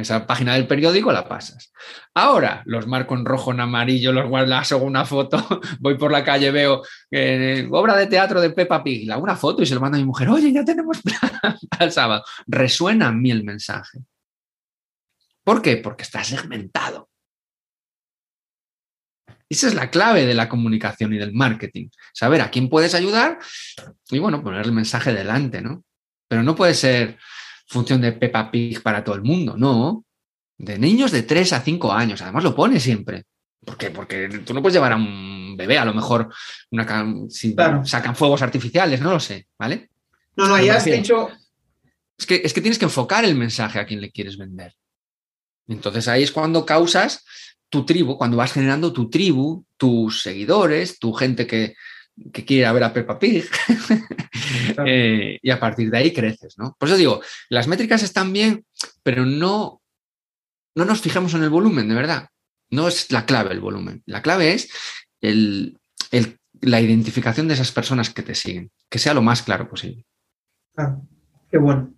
Esa página del periódico la pasas. Ahora los marco en rojo, en amarillo, los guardas, hago una foto, voy por la calle, veo eh, obra de teatro de Peppa Pig, hago una foto y se lo mando a mi mujer, oye, ya tenemos plan al sábado. Resuena a mí el mensaje. ¿Por qué? Porque está segmentado. Esa es la clave de la comunicación y del marketing. Saber a quién puedes ayudar y, bueno, poner el mensaje delante, ¿no? Pero no puede ser función de Peppa Pig para todo el mundo, no. De niños de 3 a 5 años, además lo pone siempre. ¿Por qué? Porque tú no puedes llevar a un bebé, a lo mejor una, si sacan fuegos artificiales, no lo sé, ¿vale? No, no, ya has dicho. Es que, es que tienes que enfocar el mensaje a quien le quieres vender. Entonces ahí es cuando causas tu tribu, cuando vas generando tu tribu, tus seguidores, tu gente que, que quiere ver a Peppa Pig eh, y a partir de ahí creces, ¿no? Por eso digo, las métricas están bien, pero no, no nos fijamos en el volumen, de verdad. No es la clave el volumen. La clave es la identificación de esas personas que te siguen, que sea lo más claro posible. Ah, qué bueno.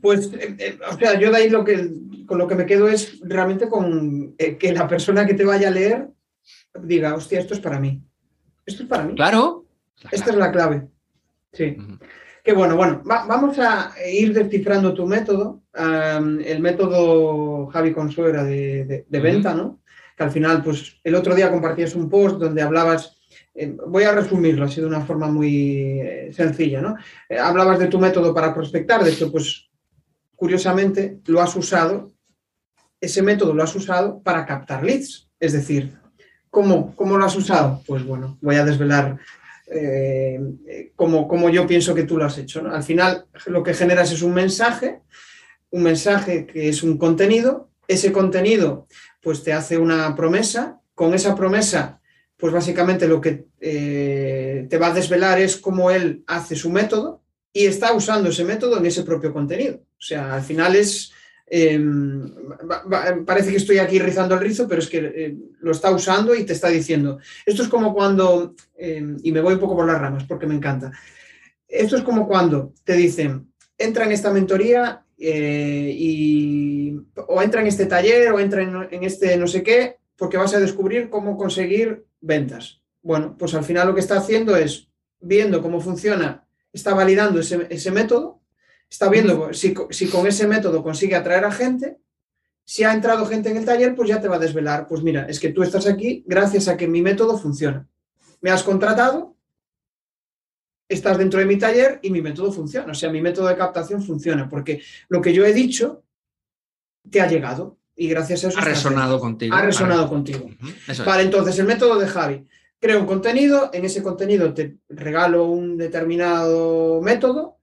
Pues, eh, eh, o sea, yo de ahí lo que, con lo que me quedo es realmente con que la persona que te vaya a leer diga, hostia, esto es para mí. Esto es para mí. Claro. Esta es la clave. Sí. Qué bueno, bueno, vamos a ir descifrando tu método, el método Javi Consuegra de, venta, ¿no? Que al final, pues el otro día compartías un post donde hablabas, eh, voy a resumirlo así de una forma muy eh, sencilla, ¿no? Eh, hablabas de tu método para prospectar, de hecho, pues curiosamente lo has usado, ese método lo has usado para captar leads, es decir, ¿Cómo, lo has usado? Pues bueno, voy a desvelar eh, cómo, yo pienso que tú lo has hecho. Al final lo que generas es un mensaje, un mensaje que es un contenido, ese contenido pues te hace una promesa, con esa promesa pues básicamente lo que eh, te va a desvelar es cómo él hace su método y está usando ese método en ese propio contenido. O sea, al final es Em, parece que estoy aquí rizando el rizo, pero es que eh, lo está usando y te está diciendo. Esto es como cuando, em, y me voy un poco por las ramas porque me encanta. Esto es como cuando te dicen, entra en esta mentoría eh, y o entra en este taller o entra en, este no sé qué, porque vas a descubrir cómo conseguir ventas. Bueno, pues al final lo que está haciendo es viendo cómo funciona, está validando ese, método, está viendo si, si, con ese método consigue atraer a gente. Si ha entrado gente en el taller, pues ya te va a desvelar, pues mira, es que tú estás aquí gracias a que mi método funciona. Me has contratado, estás dentro de mi taller y mi método funciona. O sea, mi método de captación funciona, porque lo que yo he dicho te ha llegado y gracias a eso... Ha resonado contigo. Ha resonado contigo. vale, entonces el método de Javi. Creo un contenido, en ese contenido te regalo un determinado método,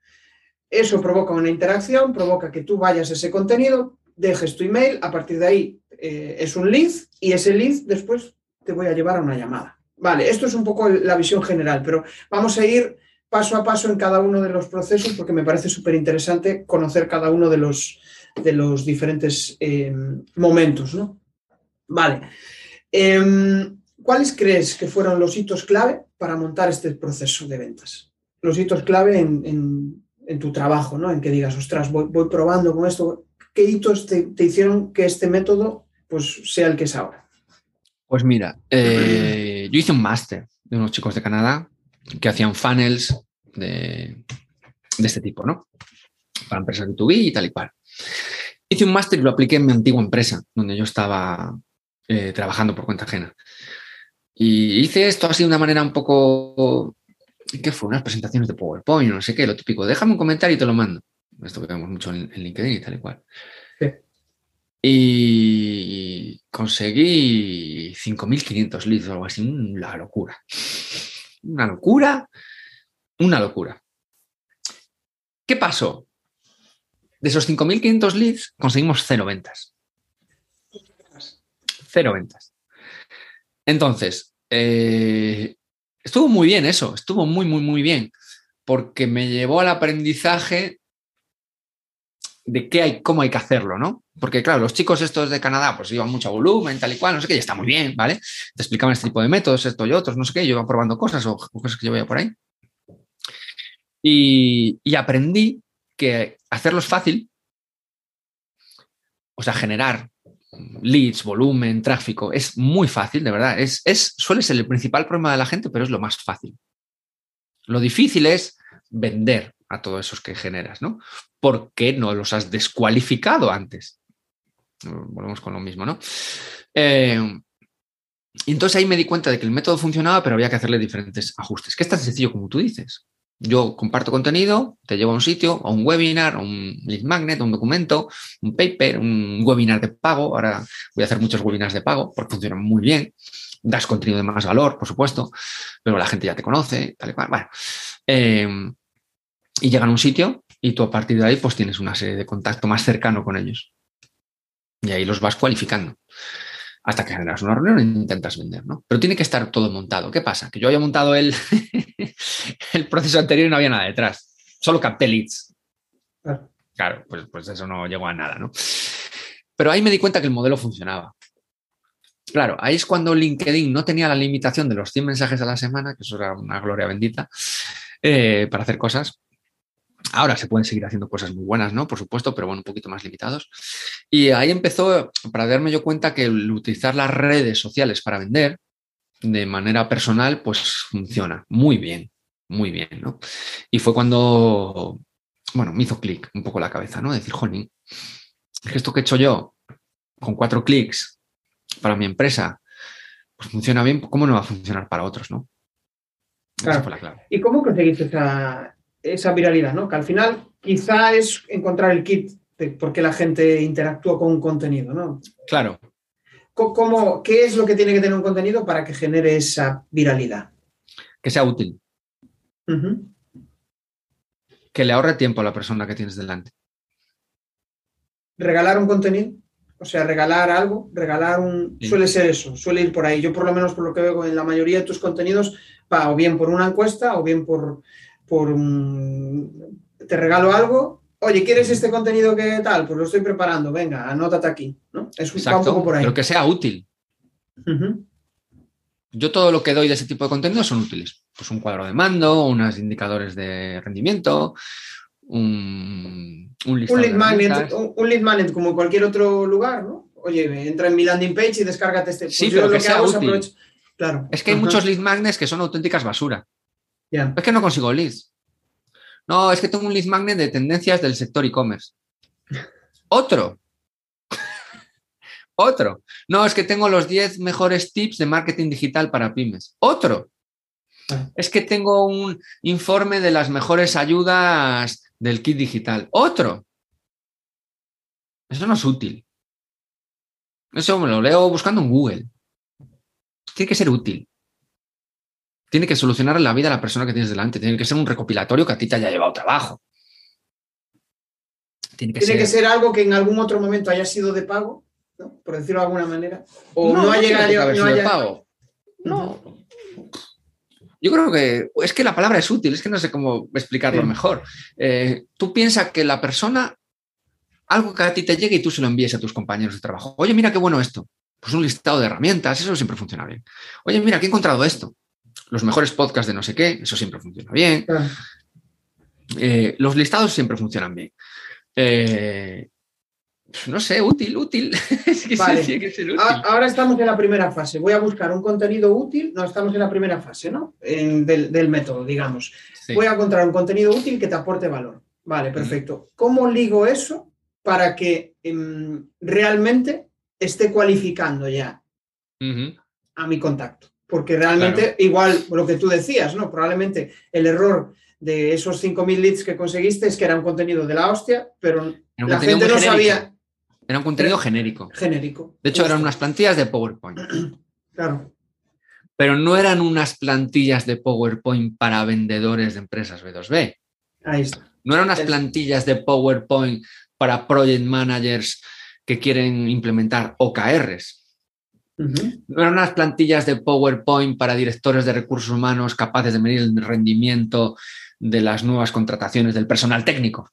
eso provoca una interacción, provoca que tú vayas a ese contenido, dejes tu email, a partir de ahí eh, es un lead y ese lead después te voy a llevar a una llamada. Vale, esto es un poco la visión general, pero vamos a ir paso a paso en cada uno de los procesos porque me parece súper interesante conocer cada uno de los, de los diferentes eh, momentos. ¿no? Vale. Em, ¿Cuáles crees que fueron los hitos clave para montar este proceso de ventas? Los hitos clave en, tu trabajo, ¿no? En que digas, ostras, voy, probando con esto. ¿Qué hitos te, hicieron que este método pues, sea el que es ahora? Pues mira, eh, yo hice un máster de unos chicos de Canadá que hacían funnels de, este tipo, ¿no? Para empresas de 2 y tal y cual. Hice un máster y lo apliqué en mi antigua empresa, donde yo estaba eh, trabajando por cuenta ajena. Y hice esto así de una manera un poco. ¿Qué fue? Unas presentaciones de PowerPoint, no sé qué, lo típico. Déjame un comentario y te lo mando. Esto que vemos mucho en, LinkedIn y tal y cual. Y conseguí 5.500 leads o algo así, una locura. Una locura, una locura. ¿Qué pasó? De esos 5.500 leads conseguimos cero ventas. Cero ventas. Entonces, eh, estuvo muy bien eso, estuvo muy, muy, muy bien, porque me llevó al aprendizaje de qué hay, cómo hay que hacerlo, ¿no? Porque, claro, los chicos estos de Canadá, pues iban mucho volumen, tal y cual, no sé qué, y está muy bien, ¿vale? Te explicaban este tipo de métodos, esto y otros, no sé qué, yo iba probando cosas o cosas que yo veía por ahí. Y, aprendí que hacerlo es fácil, o sea, generar leads, volumen, tráfico, es muy fácil, de verdad. Es, es, suele ser el principal problema de la gente, pero es lo más fácil. Lo difícil es vender a todos esos que generas, ¿no? ¿Por qué no los has descualificado antes? Volvemos con lo mismo, ¿no? Eh, entonces ahí me di cuenta de que el método funcionaba, pero había que hacerle diferentes ajustes, que es tan sencillo como tú dices. Yo comparto contenido, te llevo a un sitio, a un webinar, a un lead magnet, a un documento, un paper, un webinar de pago. Ahora voy a hacer muchos webinars de pago porque funcionan muy bien. Das contenido de más valor, por supuesto, pero la gente ya te conoce, tal y cual. Bueno, eh, y llegan a un sitio y tú a partir de ahí pues tienes una serie de contacto más cercano con ellos. Y ahí los vas cualificando hasta que generas una reunión e intentas vender, ¿no? Pero tiene que estar todo montado. ¿Qué pasa? Que yo había montado el, el proceso anterior y no había nada detrás. Solo capté leads. Claro, pues, pues eso no llegó a nada, ¿no? Pero ahí me di cuenta que el modelo funcionaba. Claro, ahí es cuando LinkedIn no tenía la limitación de los 100 mensajes a la semana, que eso era una gloria bendita, eh, para hacer cosas. Ahora se pueden seguir haciendo cosas muy buenas, ¿no? Por supuesto, pero bueno, un poquito más limitados. Y ahí empezó, para darme yo cuenta que el utilizar las redes sociales para vender de manera personal, pues funciona muy bien, muy bien, ¿no? Y fue cuando, bueno, me hizo clic un poco la cabeza, ¿no? Decir, jolín, es que esto que he hecho yo con cuatro clics para mi empresa, pues funciona bien, ¿cómo no va a funcionar para otros, no? Claro. ¿Y cómo conseguiste esa, esa viralidad, ¿no? Que al final quizá es encontrar el kit de por qué la gente interactúa con un contenido, ¿no? Claro. ¿Cómo, ¿Qué es lo que tiene que tener un contenido para que genere esa viralidad? Que sea útil. Que le ahorre tiempo a la persona que tienes delante. ¿Regalar un contenido? O sea, regalar algo, regalar un... Suele ser eso, suele ir por ahí. Yo por lo menos por lo que veo en la mayoría de tus contenidos va o bien por una encuesta o bien por por te regalo algo, oye, ¿quieres este contenido que tal? Pues lo estoy preparando, venga, anótate aquí, ¿no? Es un, poco por ahí. Pero que sea útil. Yo todo lo que doy de ese tipo de contenido son útiles. Pues un cuadro de mando, unos indicadores de rendimiento, un, un, lead magnet, un, lead magnet como cualquier otro lugar, ¿no? Oye, entra en mi landing page y descárgate este. Pues sí, pero que, sea útil. Claro. Es que hay muchos lead magnets que son auténticas basura. Es que no consigo leads. No, es que tengo un lead magnet de tendencias del sector e-commerce. Otro. Otro. No, es que tengo los 10 mejores tips de marketing digital para pymes. Otro. Ah. Es que tengo un informe de las mejores ayudas del kit digital. Otro. Eso no es útil. Eso me lo leo buscando en Google. Tiene que ser útil. Tiene que solucionar la vida a la persona que tienes delante. Tiene que ser un recopilatorio que a ti te haya llevado trabajo. Tiene que, ser... algo que en algún otro momento haya sido de pago, por decirlo de alguna manera. O no, haya llegado. No, de pago. no. Yo creo que es que la palabra es útil, es que no sé cómo explicarlo mejor. Eh, tú piensas que la persona, algo que a ti te llegue y tú se lo envíes a tus compañeros de trabajo. Oye, mira qué bueno esto. Pues un listado de herramientas, eso siempre funciona bien. Oye, mira, que he encontrado esto. Los mejores podcasts de no sé qué, eso siempre funciona bien. Eh, los listados siempre funcionan bien. Eh, no sé, útil, útil. Ahora estamos en la primera fase. Voy a buscar un contenido útil. No, estamos en la primera fase, ¿no? del, método, digamos. Voy a encontrar un contenido útil que te aporte valor. Vale, perfecto. ¿Cómo ligo eso para que em, realmente esté cualificando ya a mi contacto? Porque realmente, igual lo que tú decías, ¿no? Probablemente el error de esos 5.000 leads que conseguiste es que era un contenido de la hostia, pero la gente no sabía era un contenido genérico. Genérico. De hecho, eran unas plantillas de PowerPoint. Claro. Pero no eran unas plantillas de PowerPoint para vendedores de empresas B2B. Ahí está. No eran unas plantillas de PowerPoint para project managers que quieren implementar OKRs. No eran unas plantillas de PowerPoint para directores de recursos humanos capaces de medir el rendimiento de las nuevas contrataciones del personal técnico.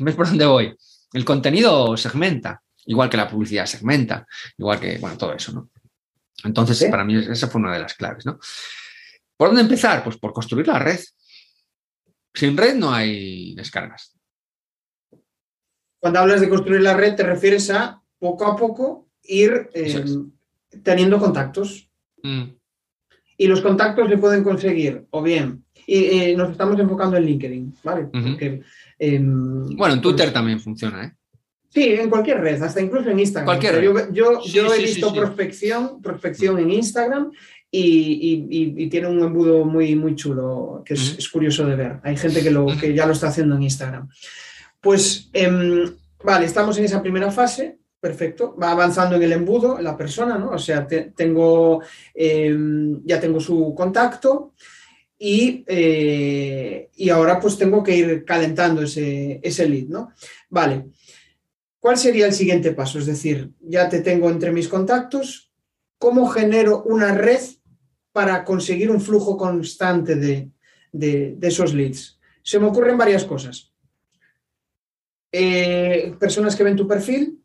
¿Ves por dónde voy? El contenido segmenta, igual que la publicidad segmenta, igual que, bueno, todo eso, ¿no? Entonces, para mí esa fue una de las claves, ¿no? ¿Por dónde empezar? Pues por construir la red. Sin red no hay descargas. Cuando hablas de construir la red, te refieres a poco a poco ir eh, teniendo contactos. Mm. Y los contactos se pueden conseguir, o bien, y eh, nos estamos enfocando en LinkedIn, ¿vale? Em, bueno, en Twitter también funciona, ¿eh? Sí, en cualquier red, hasta incluso en Instagram. Yo, yo, he visto prospección, prospección en Instagram y, tiene un embudo muy, muy chulo, que es, curioso de ver. Hay gente que, lo, que ya lo está haciendo en Instagram. Pues, em, vale, estamos en esa primera fase. Perfecto, va avanzando en el embudo la persona, ¿no? O sea, tengo, em, ya tengo su contacto, eh, y, ahora pues tengo que ir calentando ese, ese lead, ¿no? Vale. ¿Cuál sería el siguiente paso? Es decir, ya te tengo entre mis contactos, ¿cómo genero una red para conseguir un flujo constante de, esos leads? Se me ocurren varias cosas. Eh, personas que ven tu perfil,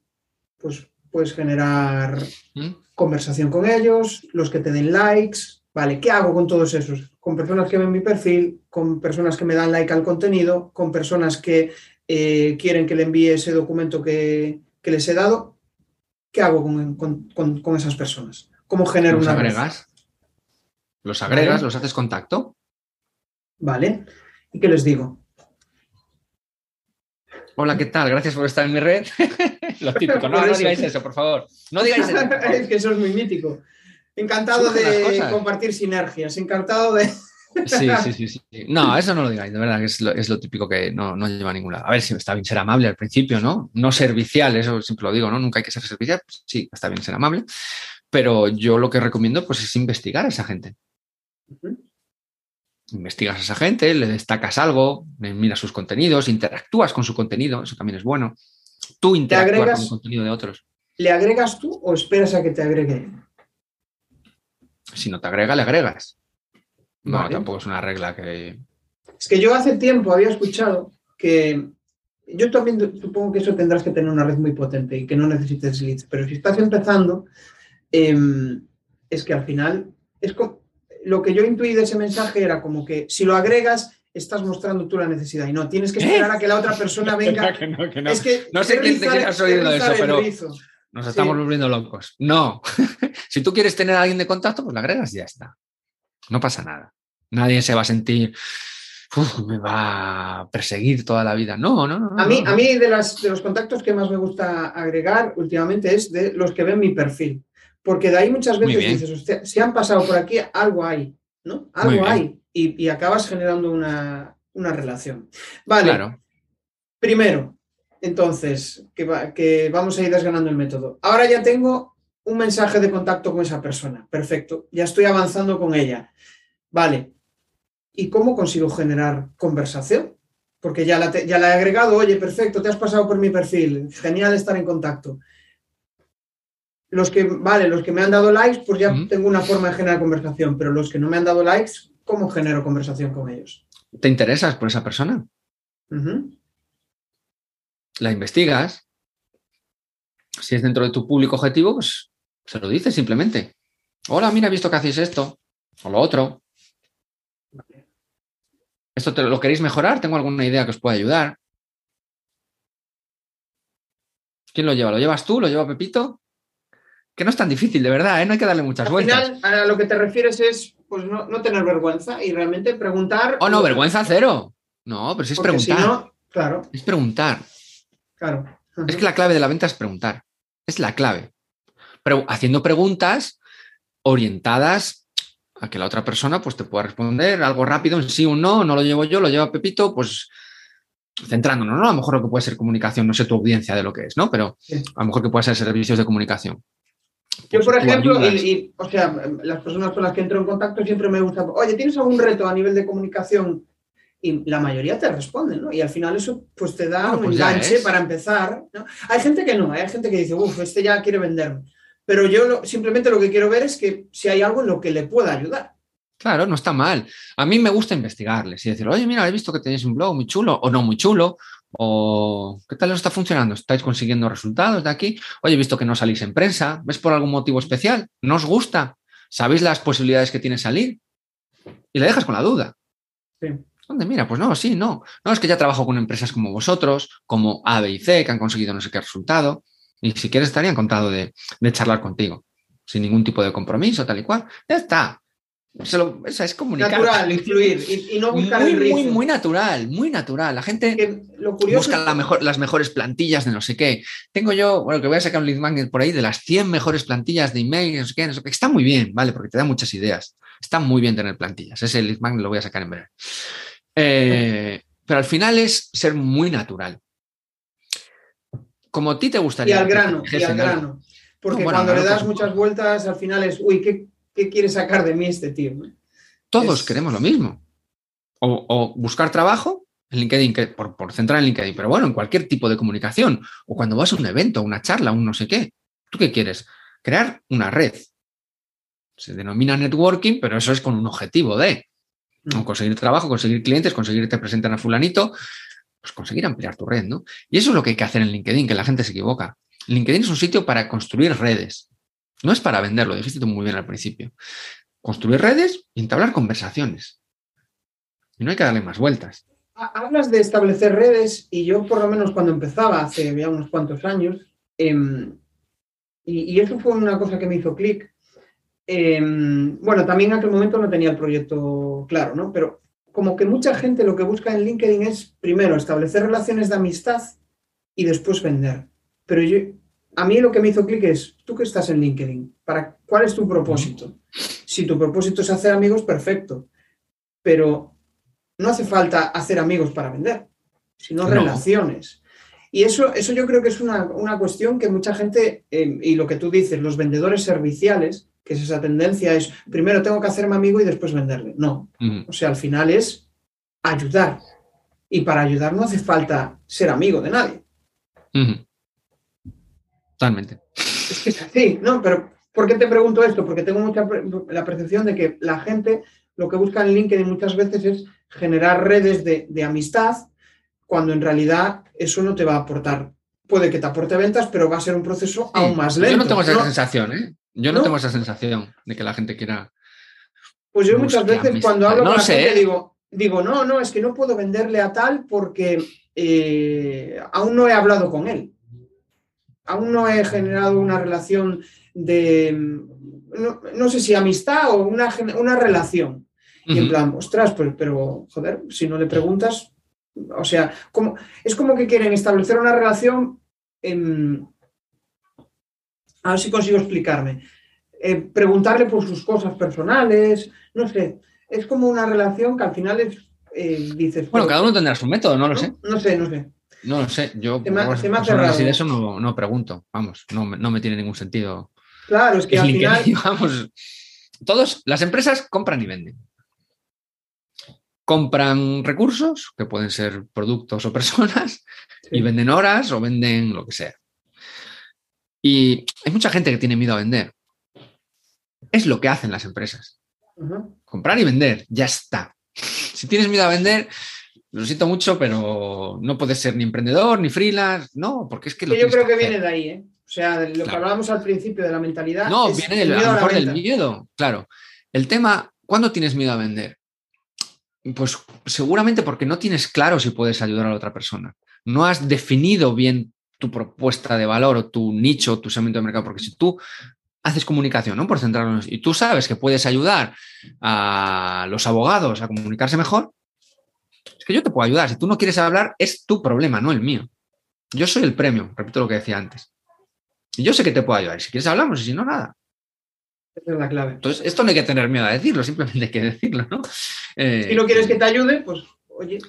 pues puedes generar ¿Mm? conversación con ellos, los que te den likes, ¿vale? ¿Qué hago con todos esos? con personas que ven mi perfil, con personas que me dan like al contenido, con personas que eh, quieren que le envíe ese documento que, les he dado. ¿Qué hago con, esas personas? ¿Cómo genero ¿Los una agregas? ¿Los agregas? ¿Los haces contacto? Vale. ¿Y qué les digo? Hola, ¿qué tal? Gracias por estar en mi red. Lo típico, no, no digáis eso, por favor. No digáis eso. es que eso es muy mítico. Encantado de compartir sinergias, encantado de... Sí, sí, sí, No, eso no lo digáis, de verdad, que es lo, típico que no, lleva a ningún lado. A ver, si está bien ser amable al principio, ¿no? No servicial, eso siempre lo digo, ¿no? Nunca hay que ser servicial, pues sí, está bien ser amable, pero yo lo que recomiendo pues es investigar a esa gente. Investigas a esa gente, le destacas algo, miras sus contenidos, interactúas con su contenido, eso también es bueno. Tú interactúas con el contenido de otros. ¿Le agregas tú o esperas a que te agregue? Si no te agrega, le agregas. No, tampoco es una regla que. Es que yo hace tiempo había escuchado que. Yo también supongo que eso tendrás que tener una red muy potente y que no necesites leads, pero si estás empezando, em, es que al final es lo que yo intuí de ese mensaje era como que si lo agregas estás mostrando tú la necesidad y no, tienes que esperar a que la otra persona venga. no, Es que no sé quién te quieras oír eso, pero nos estamos volviendo locos. No, si tú quieres tener a alguien de contacto, pues la agregas y ya está. No pasa nada. Nadie se va a sentir, me va a perseguir toda la vida. No, no, no. A mí, a mí de, las, de los contactos que más me gusta agregar últimamente es de los que ven mi perfil. Porque de ahí muchas veces dices, Usted, si han pasado por aquí, algo hay, ¿no? Algo hay. Y, acabas generando una, relación. Vale. Primero, entonces, que, que vamos a ir desganando el método. Ahora ya tengo un mensaje de contacto con esa persona. Perfecto. Ya estoy avanzando con ella. Vale. ¿Y cómo consigo generar conversación? Porque ya la, ya la he agregado, oye, perfecto, te has pasado por mi perfil, genial estar en contacto. Los que, vale, los que me han dado likes, pues ya tengo una forma de generar conversación, pero los que no me han dado likes, ¿cómo genero conversación con ellos? ¿Te interesas por esa persona? La investigas. Si es dentro de tu público objetivo, pues se lo dices simplemente. Hola, mira, he visto que hacéis esto o lo otro. ¿Esto te lo queréis mejorar? ¿Tengo alguna idea que os pueda ayudar? ¿Quién lo lleva? ¿Lo llevas tú? ¿Lo lleva Pepito? Que no es tan difícil, de verdad, ¿eh? no hay que darle muchas Al vueltas. Final, a lo que te refieres es pues no, tener vergüenza y realmente preguntar. Oh, no, vergüenza cero. No, pero si es preguntar. claro. Es preguntar. Claro. Es que la clave de la venta es preguntar. Es la clave. Pero haciendo preguntas orientadas a que la otra persona pues, te pueda responder algo rápido en sí o no, no lo llevo yo, lo lleva Pepito, pues centrándonos, ¿no? A lo mejor lo que puede ser comunicación, no sé tu audiencia de lo que es, ¿no? Pero a lo mejor que puede ser servicios de comunicación. Yo, pues por ejemplo, y, o sea, las personas con las que entro en contacto siempre me gusta, oye, ¿tienes algún reto a nivel de comunicación? Y la mayoría te responden, ¿no? Y al final eso pues te da un pues enganche para empezar, ¿no? Hay gente que no, hay gente que dice, uff, este ya quiere venderme. Pero yo simplemente lo que quiero ver es que si hay algo en lo que le pueda ayudar. Claro, no está mal. A mí me gusta investigarles y decir, oye, mira, he visto que tenéis un blog muy chulo o no muy chulo, o qué tal está funcionando, estáis consiguiendo resultados de aquí. Oye, he visto que no salís en prensa, ¿ves por algún motivo especial? ¿No os gusta? ¿Sabéis las posibilidades que tiene salir? Y le dejas con la duda. Sí. ¿Dónde? Mira, pues no, sí, no. No, es que ya trabajo con empresas como vosotros, como A, B y C, que han conseguido no sé qué resultado. Y si quieres, estaría encantado de, de charlar contigo, sin ningún tipo de compromiso, tal y cual. Ya está. Es comunicar. Natural, influir y, no buscar muy, el Muy, muy natural, muy natural. La gente busca la mejor, las mejores plantillas de no sé qué. Tengo yo, bueno, que voy a sacar un lead magnet por ahí de las 100 mejores plantillas de email, no sé qué, no sé qué. Está muy bien, ¿vale? Porque te da muchas ideas. Está muy bien tener plantillas. Ese lead magnet lo voy a sacar en breve. Eh, pero al final es ser muy natural como a ti te gustaría. Y al grano, y al grano. Porque cuando le das muchas vueltas, al final es, uy, ¿qué, quiere sacar de mí este tío? Todos queremos lo mismo. O, buscar trabajo en LinkedIn, por, por, centrar en LinkedIn, pero bueno, en cualquier tipo de comunicación. O cuando vas a un evento, una charla, un no sé qué. ¿Tú qué quieres? Crear una red. Se denomina networking, pero eso es con un objetivo de mm. conseguir trabajo, conseguir clientes, conseguir te presentan a fulanito, pues conseguir ampliar tu red, ¿no? Y eso es lo que hay que hacer en LinkedIn, que la gente se equivoca. LinkedIn es un sitio para construir redes. No es para venderlo, dijiste tú muy bien al principio. Construir redes y entablar conversaciones. Y no hay que darle más vueltas. Hablas de establecer redes y yo por lo menos cuando empezaba, hace ya unos cuantos años, em, y, eso fue una cosa que me hizo clic. Em, bueno, también en aquel momento no tenía el proyecto claro, ¿no? Pero como que mucha gente lo que busca en LinkedIn es, primero, establecer relaciones de amistad y después vender. Pero yo, a mí lo que me hizo clic es, tú que estás en LinkedIn, ¿para, ¿cuál es tu propósito? Si tu propósito es hacer amigos, perfecto. Pero no hace falta hacer amigos para vender, sino relaciones. Y eso, eso yo creo que es una, cuestión que mucha gente, eh, y lo que tú dices, los vendedores serviciales, que es esa tendencia, es primero tengo que hacerme amigo y después venderle. No. O sea, al final es ayudar. Y para ayudar no hace falta ser amigo de nadie. Totalmente. Es que es así, ¿no? Pero ¿por qué te pregunto esto? Porque tengo mucha la percepción de que la gente lo que busca en LinkedIn muchas veces es generar redes de, de amistad, cuando en realidad eso no te va a aportar. Puede que te aporte ventas, pero va a ser un proceso aún más lento. Yo no tengo esa sensación, ¿eh? Yo no, tengo esa sensación de que la gente quiera. Pues yo muchas veces cuando hablo con la gente ¿eh? digo, digo, no, no, es que no puedo venderle a tal porque eh, aún no he hablado con él. Aún no he generado una relación de, no, sé si amistad o una, una relación. Y en plan, ostras, pero, pero, joder, si no le preguntas, o sea, como, es como que quieren establecer una relación, en, a ver si consigo explicarme, eh, preguntarle por sus cosas personales, no sé, es como una relación que al final es, eh, dices... Bueno, cada uno tendrá su método, no lo sé. No sé, no sé. No lo sé, yo se me, de eso no, no, pregunto, vamos, no, no, me tiene ningún sentido. Claro, es que al final... vamos, todos, las empresas compran y venden. Compran recursos, que pueden ser productos o personas, y venden horas o venden lo que sea. Y hay mucha gente que tiene miedo a vender. Es lo que hacen las empresas. Comprar y vender, ya está. Si tienes miedo a vender, lo siento mucho, pero no puedes ser ni emprendedor ni freelance, no, porque es que lo Yo creo que, viene de ahí, ¿eh? O sea, de lo que hablábamos al principio de la mentalidad. No, viene a lo mejor del miedo, claro. El tema, ¿cuándo tienes miedo a vender? Pues seguramente porque no tienes claro si puedes ayudar a la otra persona. No has definido bien tu propuesta de valor o tu nicho, tu segmento de mercado, porque si tú haces comunicación, ¿no? Por centrarnos. Y tú sabes que puedes ayudar a los abogados a comunicarse mejor. Es que yo te puedo ayudar. Si tú no quieres hablar, es tu problema, no el mío. Yo soy el premio, repito lo que decía antes. Y yo sé que te puedo ayudar. Si quieres hablamos, y si no, nada. Esa es la clave. Entonces, esto no hay que tener miedo a decirlo, simplemente hay que decirlo, ¿no? si no quieres que te ayude, pues, oye,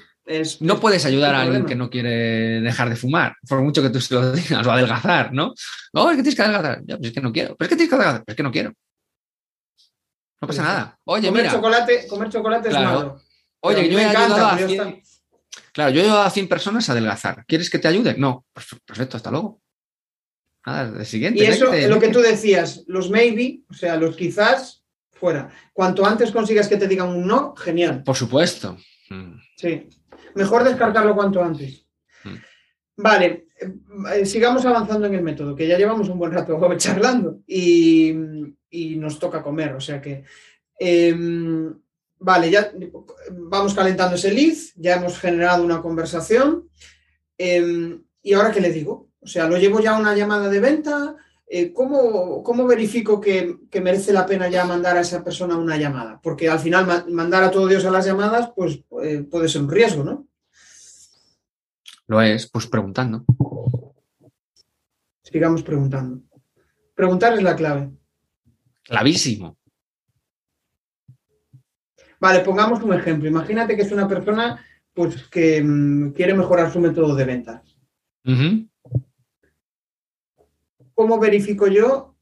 no puedes ayudar a alguien que no quiere dejar de fumar, por mucho que tú se lo digas, o adelgazar, ¿no? No, es que tienes que adelgazar. Ya, pues es que no quiero. Pero es que tienes que adelgazar. Pero es que no quiero. No pasa nada. Oye, comer mira. Chocolate, comer chocolate es malo. Oye, yo he ayudado a 100... Claro, yo he ayudado a 100 personas a adelgazar. ¿Quieres que te ayude? No. Perfecto, hasta luego. Nada, de siguiente. Y eso es lo que tú decías, los maybe, o sea, los quizás, fuera. Cuanto antes consigas que te digan un no, genial. Por supuesto. Mm. Sí mejor descartarlo cuanto antes. Hmm. Vale, eh, sigamos avanzando en el método, que ya llevamos un buen rato charlando y, nos toca comer, o sea que... Em, vale, ya vamos calentando ese lead, ya hemos generado una conversación. Em, ¿Y ahora qué le digo? O sea, lo llevo ya a una llamada de venta. Eh, ¿cómo, verifico que, merece la pena ya mandar a esa persona una llamada? Porque al final mandar a todo Dios a las llamadas, pues eh, puede ser un riesgo, ¿no? Lo es, pues preguntando. Sigamos preguntando. Preguntar es la clave. Clavísimo. Vale, pongamos un ejemplo. Imagínate que es una persona pues, que mm, quiere mejorar su método de ventas. ¿Cómo verifico yo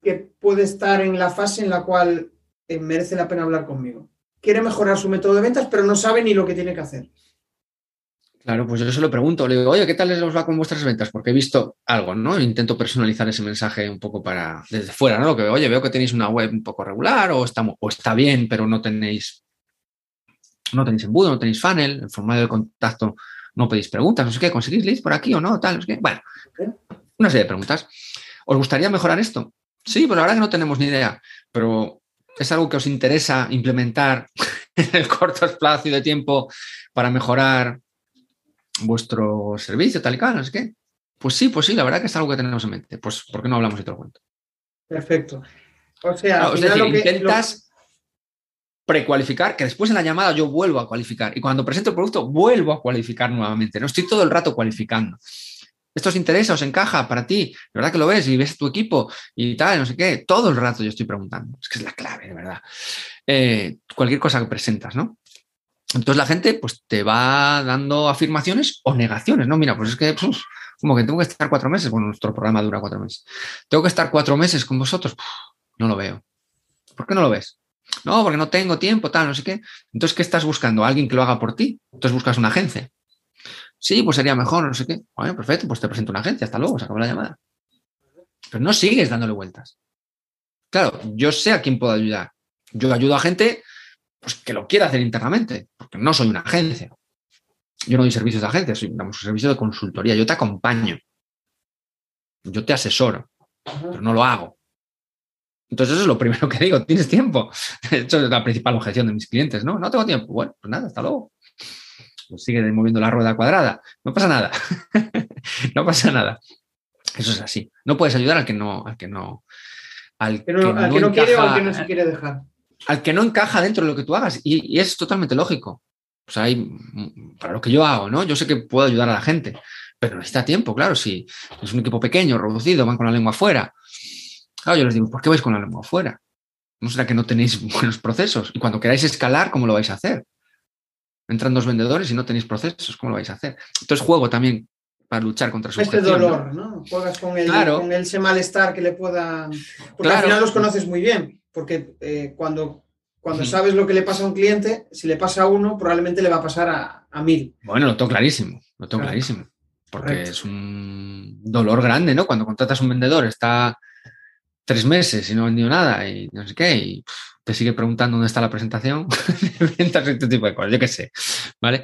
que puede estar en la fase en la cual eh, merece la pena hablar conmigo? Quiere mejorar su método de ventas, pero no sabe ni lo que tiene que hacer. Claro, pues yo se lo pregunto, le digo, oye, ¿qué tal les va con vuestras ventas? Porque he visto algo, ¿no? Intento personalizar ese mensaje un poco para desde fuera, ¿no? Que oye, veo que tenéis una web un poco regular o está, o está bien, pero no tenéis, no tenéis embudo, no tenéis funnel, el formulario de contacto no pedís preguntas, no sé qué, ¿conseguís leads por aquí o no? Tal, no sé qué. Bueno, una serie de preguntas. ¿Os gustaría mejorar esto? Sí, pues la verdad que no tenemos ni idea, pero es algo que os interesa implementar en el corto espacio de tiempo para mejorar vuestro servicio, tal y cual, no sé qué. Pues sí, pues sí, la verdad que es algo que tenemos en mente. Pues, ¿por qué no hablamos y te lo cuento? Perfecto. O sea, intentas precualificar, que después en la llamada yo vuelvo a cualificar. Y cuando presento el producto, vuelvo a cualificar nuevamente. No estoy todo el rato cualificando. ¿Esto os interesa? ¿Os encaja para ti? ¿De verdad que lo ves? Y ves tu equipo y tal, no sé qué. Todo el rato yo estoy preguntando. Es que es la clave, de verdad. Eh, cualquier cosa que presentas, ¿no? Entonces la gente pues te va dando afirmaciones o negaciones, ¿no? Mira, pues es que como que tengo que estar cuatro meses, bueno, nuestro programa dura cuatro meses. Tengo que estar cuatro meses con vosotros, no lo veo. ¿Por qué no lo ves? No, porque no tengo tiempo, tal, no sé qué. Entonces, ¿qué estás buscando? ¿Alguien que lo haga por ti? Entonces buscas una agencia. Sí, pues sería mejor, no sé qué. Bueno, perfecto, pues te presento una agencia, hasta luego, se acabó la llamada. Pero no sigues dándole vueltas. Claro, yo sé a quién puedo ayudar. Yo ayudo a gente pues que lo quiera hacer internamente, porque no soy una agencia. Yo no doy servicios de agencia, soy un servicio de consultoría. Yo te acompaño. Yo te asesoro, pero no lo hago. Entonces eso es lo primero que digo, tienes tiempo. Eso es la principal objeción de mis clientes, ¿no? No tengo tiempo. Bueno, pues nada, hasta luego. Pues sigue moviendo la rueda cuadrada. No pasa nada. no pasa nada. Eso es así. No puedes ayudar al que no, al que no, al que, no, que no quiere o al que no se quiere dejar. Al que no encaja dentro de lo que tú hagas. Y, y es totalmente lógico. O sea, hay, para lo que yo hago, ¿no? Yo sé que puedo ayudar a la gente, pero necesita tiempo, claro. Si es un equipo pequeño, reducido, van con la lengua afuera. Claro, yo les digo, ¿por qué vais con la lengua afuera? ¿No será que no tenéis buenos procesos? Y cuando queráis escalar, ¿cómo lo vais a hacer? Entran dos vendedores y no tenéis procesos, ¿cómo lo vais a hacer? Entonces juego también para luchar contra su Este dolor, ¿no? Juegas con, el, con ese malestar que le pueda... Porque al final los conoces muy bien, porque eh, cuando cuando sabes lo que le pasa a un cliente, si le pasa a uno, probablemente le va a pasar a, mil. Bueno, lo tengo clarísimo, lo tengo clarísimo. Porque es un dolor grande, ¿no? Cuando contratas a un vendedor, está tres meses y no ha vendido nada y no sé qué, y te sigue preguntando dónde está la presentación, este tipo de cosas, yo qué sé, ¿vale?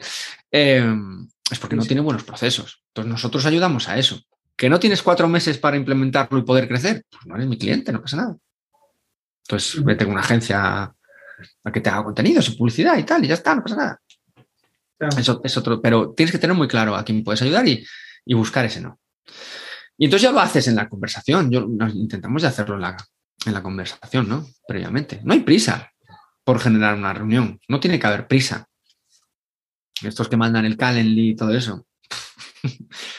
Em, es porque no tiene buenos procesos. Entonces nosotros ayudamos a eso. ¿Que no tienes cuatro meses para implementarlo y poder crecer? Pues no eres mi cliente, no pasa nada. Entonces vete con una agencia a que te haga contenido, su publicidad y tal, y ya está, no pasa nada. Eso es otro, pero tienes que tener muy claro a quién puedes ayudar y, buscar ese no. Y entonces ya lo haces en la conversación. Yo, intentamos de hacerlo en la, en la conversación, ¿no? Previamente. No hay prisa por generar una reunión. No tiene que haber prisa. Estos que mandan el Calendly y todo eso.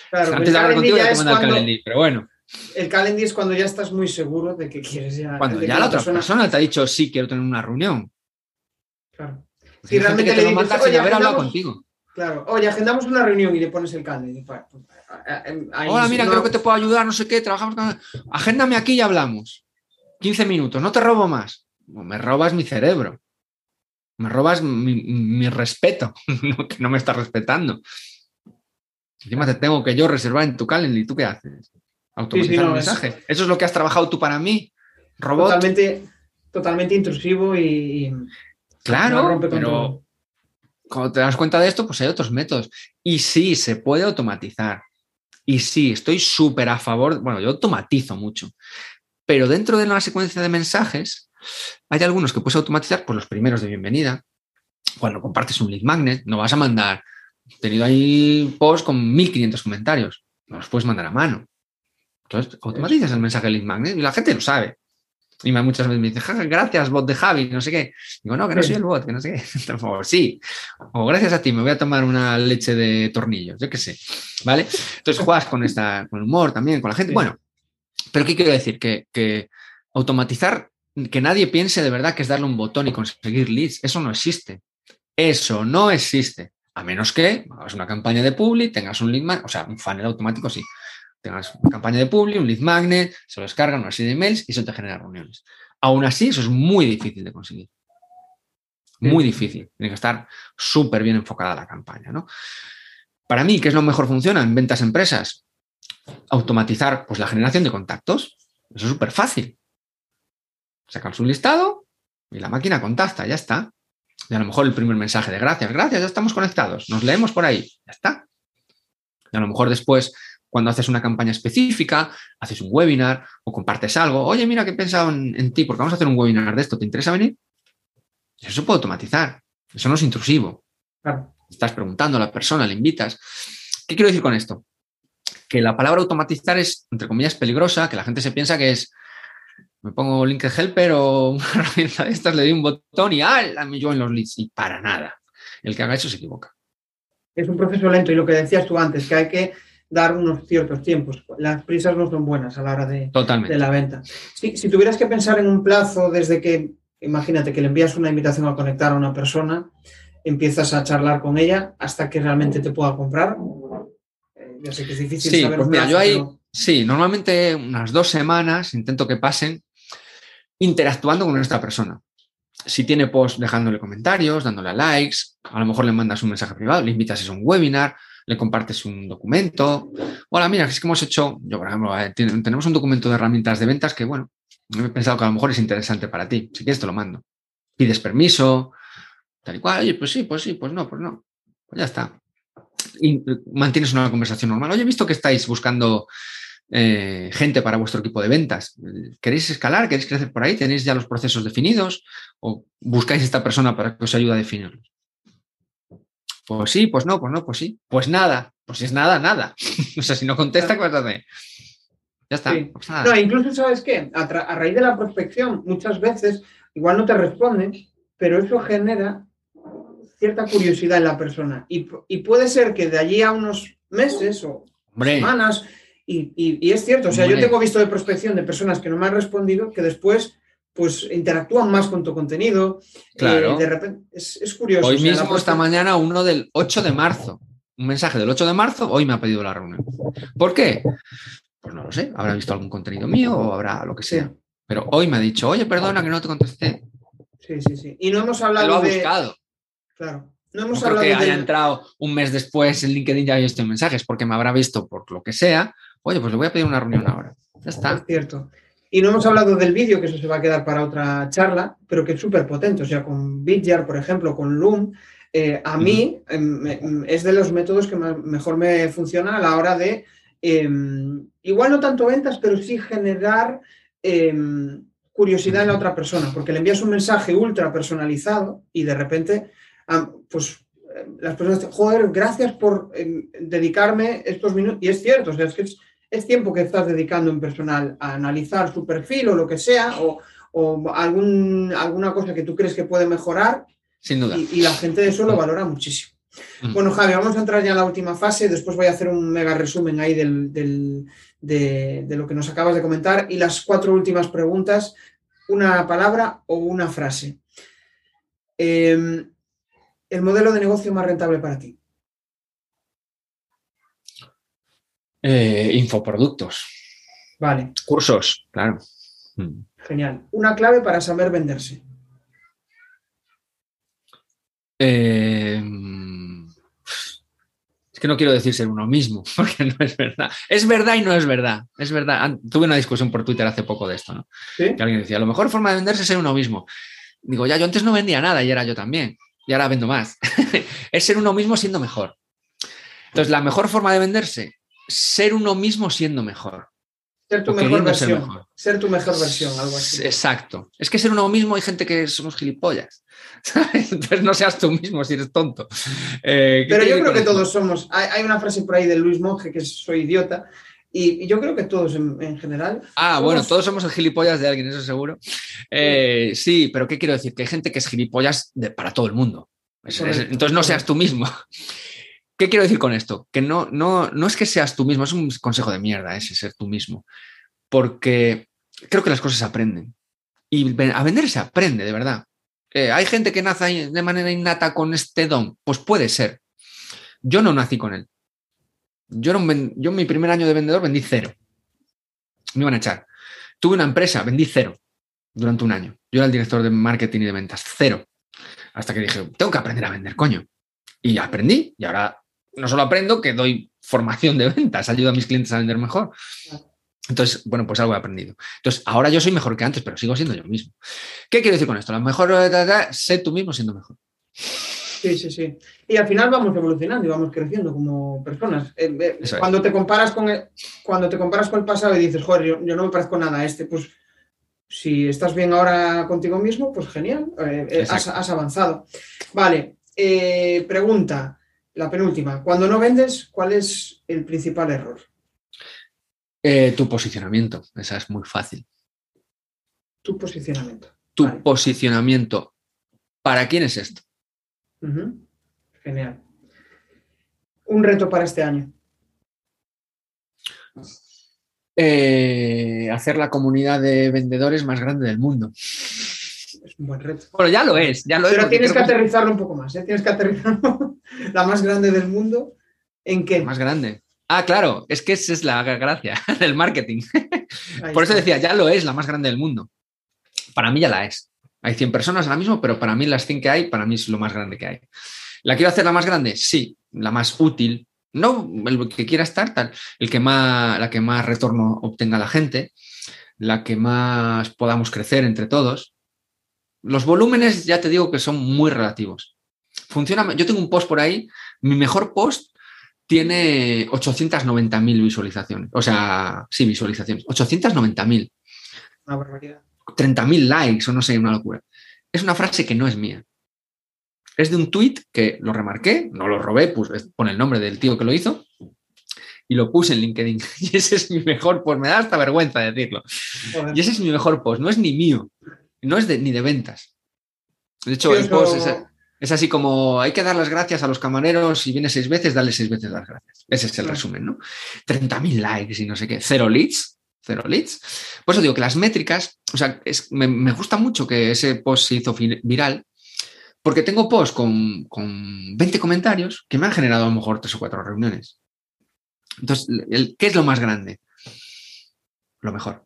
Claro, Antes de hablar contigo ya te mandan el Calendly, pero bueno. El Calendly es cuando ya estás muy seguro de que quieres ya. Cuando ya la otra persona... te ha dicho sí, quiero tener una reunión. Claro. Si realmente le dices, haber hablado contigo. Claro, oye, agendamos una reunión y le pones el Calendly. Pues, Hola, mira, creo que te puedo ayudar, no sé qué, trabajamos con... Agéndame aquí y hablamos. 15 minutos, no te robo más. Me robas mi cerebro. Me robas mi, respeto, que no me estás respetando. Encima te tengo que yo reservar en tu Calendly. ¿Tú qué haces? automatizar un mensaje. Eso es lo que has trabajado tú para mí, robot. Totalmente, totalmente intrusivo y. claro, pero cuando te das cuenta de esto, pues hay otros métodos. Y sí, se puede automatizar. Y sí, estoy súper a favor. Bueno, yo automatizo mucho. Pero dentro de la secuencia de mensajes, hay algunos que puedes automatizar, pues los primeros de bienvenida. Cuando compartes un lead magnet, no vas a mandar. He tenido ahí posts con 1500 comentarios. No los puedes mandar a mano. Entonces, automatizas el mensaje de lead magnet y la gente lo sabe. Y muchas veces me dicen, gracias, bot de Javi, no sé qué. Digo, no, que no soy el bot, que no sé qué. Por favor, sí. O gracias a ti, me voy a tomar una leche de tornillos, yo qué sé. ¿Vale? Entonces juegas con esta, con humor también, con la gente. Bueno, pero ¿qué quiero decir? Que, que automatizar, que nadie piense de verdad que es darle un botón y conseguir leads. Eso no existe. Eso no existe. A menos que hagas una campaña de publi, tengas un lead magnet, o sea, un funnel automático, sí tengas una campaña de publi, un lead magnet, se lo descargan, una serie de emails y eso te genera reuniones. Aún así, eso es muy difícil de conseguir. Muy difícil. Tiene que estar súper bien enfocada la campaña. ¿no? Para mí, ¿qué es lo mejor funciona en ventas empresas? Automatizar pues, la generación de contactos. Eso es súper fácil. Sacas un listado y la máquina contacta, ya está. Y a lo mejor el primer mensaje de gracias, gracias, ya estamos conectados, nos leemos por ahí, ya está. Y a lo mejor después cuando haces una campaña específica, haces un webinar o compartes algo, oye, mira que he pensado en, ti, porque vamos a hacer un webinar de esto, ¿te interesa venir? Eso se puede automatizar, eso no es intrusivo. Estás preguntando a la persona, le invitas. ¿Qué quiero decir con esto? Que la palabra automatizar es, entre comillas, peligrosa, que la gente se piensa que es, me pongo link helper o una herramienta de estas, le doy un botón y ¡ah! me yo en los leads. Y para nada. El que haga eso se equivoca. Es un proceso lento y lo que decías tú antes, que hay que dar unos ciertos tiempos. Las prisas no son buenas a la hora de, de la venta. Si, si, tuvieras que pensar en un plazo desde que, imagínate que le envías una invitación a conectar a una persona, empiezas a charlar con ella hasta que realmente te pueda comprar. Eh, ya sé que es difícil sí, saber pues mira, yo ahí, Sí, normalmente unas dos semanas intento que pasen interactuando con esta persona. Si tiene post, dejándole comentarios, dándole likes, a lo mejor le mandas un mensaje privado, le invitas a un webinar, le compartes un documento. Hola, mira, es que hemos hecho, yo por ejemplo, eh, tenemos un documento de herramientas de ventas que, bueno, he pensado que a lo mejor es interesante para ti. Si quieres, te lo mando. Pides permiso, tal y cual. Oye, pues sí, pues sí, pues no, pues no. Pues ya está. Y mantienes una conversación normal. Oye, he visto que estáis buscando eh, gente para vuestro equipo de ventas. ¿Queréis escalar? ¿Queréis crecer por ahí? ¿Tenéis ya los procesos definidos? ¿O buscáis esta persona para que os ayude a definirlos? Pues sí, pues no, pues no, pues sí. Pues nada, pues si es nada, nada. o sea, si no contesta, ¿qué vas a hacer? Ya está. No, incluso, ¿sabes qué? A, a, raíz de la prospección, muchas veces, igual no te responden, pero eso genera cierta curiosidad en la persona. Y, y puede ser que de allí a unos meses o semanas, y, y, es cierto, o sea, yo tengo visto de prospección de personas que no me han respondido, que después pues interactúan más con tu contenido. Eh, claro. de repente, es, curioso. Hoy mismo, esta mañana, uno del 8 de marzo. Un mensaje del 8 de marzo, hoy me ha pedido la reunión. ¿Por qué? Pues no lo sé, habrá visto algún contenido mío o habrá lo que sea. Pero hoy me ha dicho, oye, perdona que no te contesté. Sí, sí, sí. Y no hemos hablado lo ha de... buscado. Claro. No hemos no hablado creo que haya entrado un mes después en LinkedIn ya haya visto mensajes, porque me habrá visto por lo que sea. Oye, pues le voy a pedir una reunión ahora. Ya está. Es cierto. Y no hemos hablado del vídeo, que eso se va a quedar para otra charla, pero que es súper potente. O sea, con Vidjar, por ejemplo, con Loom, eh, a mí em, es de los métodos que mejor me funciona a la hora de, em, igual no tanto ventas, pero sí generar em, curiosidad en la otra persona, porque le envías un mensaje ultra personalizado y de repente, pues las personas, joder, gracias por dedicarme estos minutos. Y es cierto, o sea, es que es, es tiempo que estás dedicando en personal a analizar su perfil o lo que sea, o, algún, alguna cosa que tú crees que puede mejorar. Sin duda. Y, la gente de eso lo valora muchísimo. Mm. Bueno, Javi, vamos a entrar ya en la última fase. Después voy a hacer un mega resumen ahí de, lo que nos acabas de comentar. Y las cuatro últimas preguntas, una palabra o una frase. Em, el modelo de negocio más rentable para ti. Eh, infoproductos. Vale. Cursos, claro. Mm. Genial. Una clave para saber venderse. Eh, es que no quiero decir ser uno mismo, porque no es verdad. Es verdad y no es verdad. Es verdad. Tuve una discusión por Twitter hace poco de esto, ¿no? Que alguien decía, la mejor forma de venderse es ser uno mismo. Digo, ya, yo antes no vendía nada y era yo también. Y ahora vendo más. es ser uno mismo siendo mejor. Entonces, la mejor forma de venderse ser uno mismo siendo mejor. Ser tu mejor versión. Ser, tu mejor versión, algo así. Exacto. Es que ser uno mismo hay gente que somos gilipollas. Entonces no seas tú mismo si eres tonto. Eh, Pero yo creo que todos somos. Hay, una frase por ahí de Luis Monge que es soy idiota. Y, yo creo que todos en, general. Ah, bueno, todos somos el gilipollas de alguien, eso seguro. Eh, sí, pero ¿qué quiero decir? Que hay gente que es gilipollas para todo el mundo. entonces no seas tú mismo. ¿Qué quiero decir con esto? Que no, no, no es que seas tú mismo, es un consejo de mierda ese ser tú mismo, porque creo que las cosas aprenden. Y a vender se aprende, de verdad. Eh, ¿Hay gente que nace de manera innata con este don? Pues puede ser. Yo no nací con él. Yo en mi primer año de vendedor vendí cero. Me iban a echar. Tuve una empresa, vendí cero durante un año. Yo era el director de marketing y de ventas, cero. Hasta que dije, tengo que aprender a vender, coño. Y aprendí. Y ahora no solo aprendo, que doy formación de ventas, ayudo a mis clientes a vender mejor. Entonces, bueno, pues algo he aprendido. Entonces, ahora yo soy mejor que antes, pero sigo siendo yo mismo. ¿Qué quiero decir con esto? Lo mejor, sé tú mismo siendo mejor. Sí, sí, sí. Y al final vamos evolucionando y vamos creciendo como personas. Eh, eh, cuando, te comparas con el, cuando te comparas con el pasado y dices, joder, yo, no me parezco nada a este, pues si estás bien ahora contigo mismo, pues genial, eh, has, has, avanzado. Vale, pregunta. La penúltima. Cuando no vendes, ¿cuál es el principal error? Eh, tu posicionamiento. Esa es muy fácil. Tu posicionamiento. Tu posicionamiento. ¿Para quién es esto? Genial. Un reto para este año. Eh, hacer la comunidad de vendedores más grande del mundo es un buen reto. Bueno, ya lo es, ya lo Pero tienes que aterrizarlo un poco más, ¿eh? Tienes que aterrizarlo. la más grande del mundo, ¿en qué? Más grande. Ah, claro, es que esa es la gracia del marketing. Por eso decía, ya lo es la más grande del mundo. Para mí ya la es. Hay 100 personas ahora mismo, pero para mí las 100 que hay, para mí es lo más grande que hay. ¿La quiero hacer la más grande? Sí, la más útil. No el que quiera estar, tal, el que más, la que más retorno obtenga la gente, la que más podamos crecer entre todos. Los volúmenes ya te digo que son muy relativos. Funciona, yo tengo un post por ahí, mi mejor post tiene 890.000 visualizaciones. O sea, sí, visualizaciones. 890.000. Una barbaridad. 30.000 likes o no sé, una locura. Es una frase que no es mía. Es de un tweet que lo remarqué, no lo robé, pues pone el nombre del tío que lo hizo y lo puse en LinkedIn. Y ese es mi mejor post, me da hasta vergüenza decirlo. Y ese es mi mejor post, no es ni mío, no es de, ni de ventas. De hecho, el post es, así como hay que dar las gracias a los camareros, si viene seis veces, dale seis veces las gracias. Ese es el resumen, ¿no? 30.000 likes y no sé qué, cero leads, cero leads. Por eso digo que las métricas, o sea, me, me, gusta mucho que ese post se hizo viral, porque tengo posts con, con 20 comentarios que me han generado a lo mejor tres o cuatro reuniones. Entonces, ¿qué es lo más grande? Lo mejor.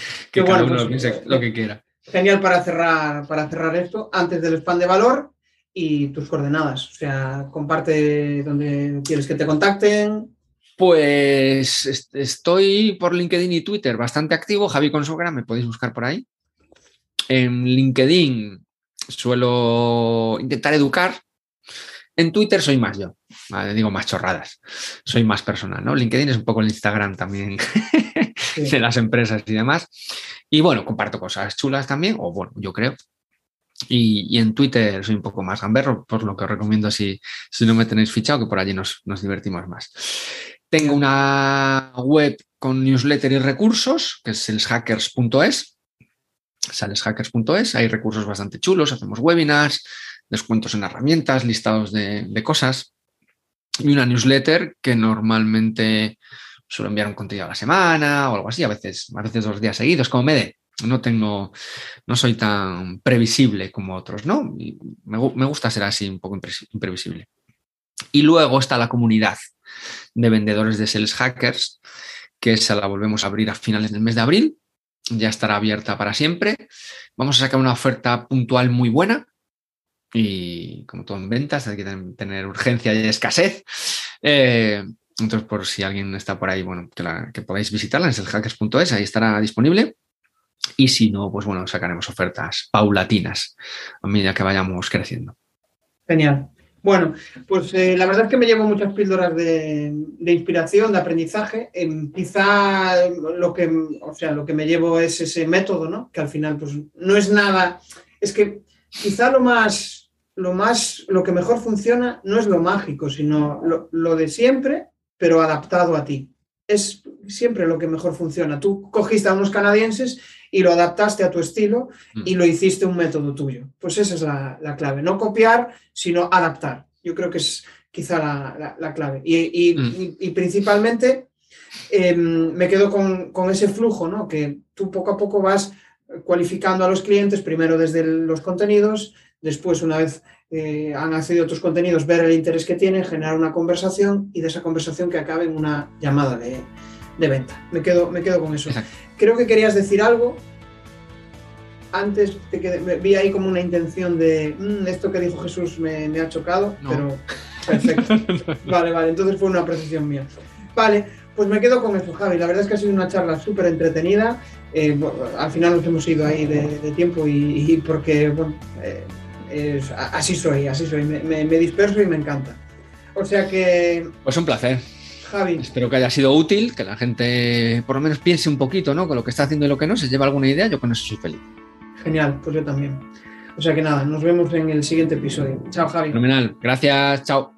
que cada uno pues, piense lo que quiera. Genial para cerrar, para cerrar esto, antes del spam de valor y tus coordenadas. O sea, comparte donde quieres que te contacten. Pues estoy por LinkedIn y Twitter bastante activo. Javi Consogra, me podéis buscar por ahí. En LinkedIn suelo intentar educar en Twitter soy más yo, digo más chorradas, soy más personal, ¿no? LinkedIn es un poco el Instagram también de las empresas y demás. Y bueno, comparto cosas chulas también, o bueno, yo creo. Y, en Twitter soy un poco más gamberro, por lo que os recomiendo si, si no me tenéis fichado, que por allí nos, nos divertimos más. Tengo una web con newsletter y recursos, que es saleshackers.es, saleshackers.es, hay recursos bastante chulos, hacemos webinars, descuentos en herramientas, listados de, cosas y una newsletter que normalmente suelo enviar un contenido a la semana o algo así, a veces, a veces dos días seguidos, como me dé. No tengo, no soy tan previsible como otros, ¿no? me, gusta ser así un poco imprevisible. Y luego está la comunidad de vendedores de Sales Hackers, que esa la volvemos a abrir a finales del mes de abril. Ya estará abierta para siempre. Vamos a sacar una oferta puntual muy buena y como todo en ventas, hay que tener urgencia y escasez. Eh, entonces, por si alguien está por ahí, bueno, que, podáis visitarla en selhackers.es, ahí estará disponible. Y si no, pues bueno, sacaremos ofertas paulatinas a medida que vayamos creciendo. Genial. Bueno, pues eh, la verdad es que me llevo muchas píldoras de, inspiración, de aprendizaje. quizá lo que, o sea, lo que me llevo es ese método, ¿no? Que al final, pues no es nada. Es que quizá lo más, lo más, lo que mejor funciona no es lo mágico, sino lo, de siempre, pero adaptado a ti. Es siempre lo que mejor funciona. Tú cogiste a unos canadienses y lo adaptaste a tu estilo y mm. lo hiciste un método tuyo. Pues esa es la, clave. No copiar, sino adaptar. Yo creo que es quizá la, clave. Y, mm. principalmente em, me quedo con, con, ese flujo, ¿no? Que tú poco a poco vas cualificando a los clientes, primero desde los contenidos, después una vez eh, han accedido a tus contenidos, ver el interés que tienen, generar una conversación y de esa conversación que acabe en una llamada de, venta. Me quedo, me quedo con eso. Creo que querías decir algo. Antes te vi ahí como una intención de mm, esto que dijo Jesús me, ha chocado, pero perfecto. vale, vale, entonces fue una precisión mía. Vale, pues me quedo con eso, Javi. La verdad es que ha sido una charla súper entretenida. Eh, al final nos hemos ido ahí de, tiempo y, porque, bueno, eh, así soy, así soy. Me, disperso y me encanta. O sea que... Pues un placer. Javi. Espero que haya sido útil, que la gente por lo menos piense un poquito, ¿no? Con lo que está haciendo y lo que no, se lleva alguna idea, yo con eso soy feliz. Genial, pues yo también. O sea que nada, nos vemos en el siguiente episodio. Chao, Javi. Fenomenal. Gracias, chao.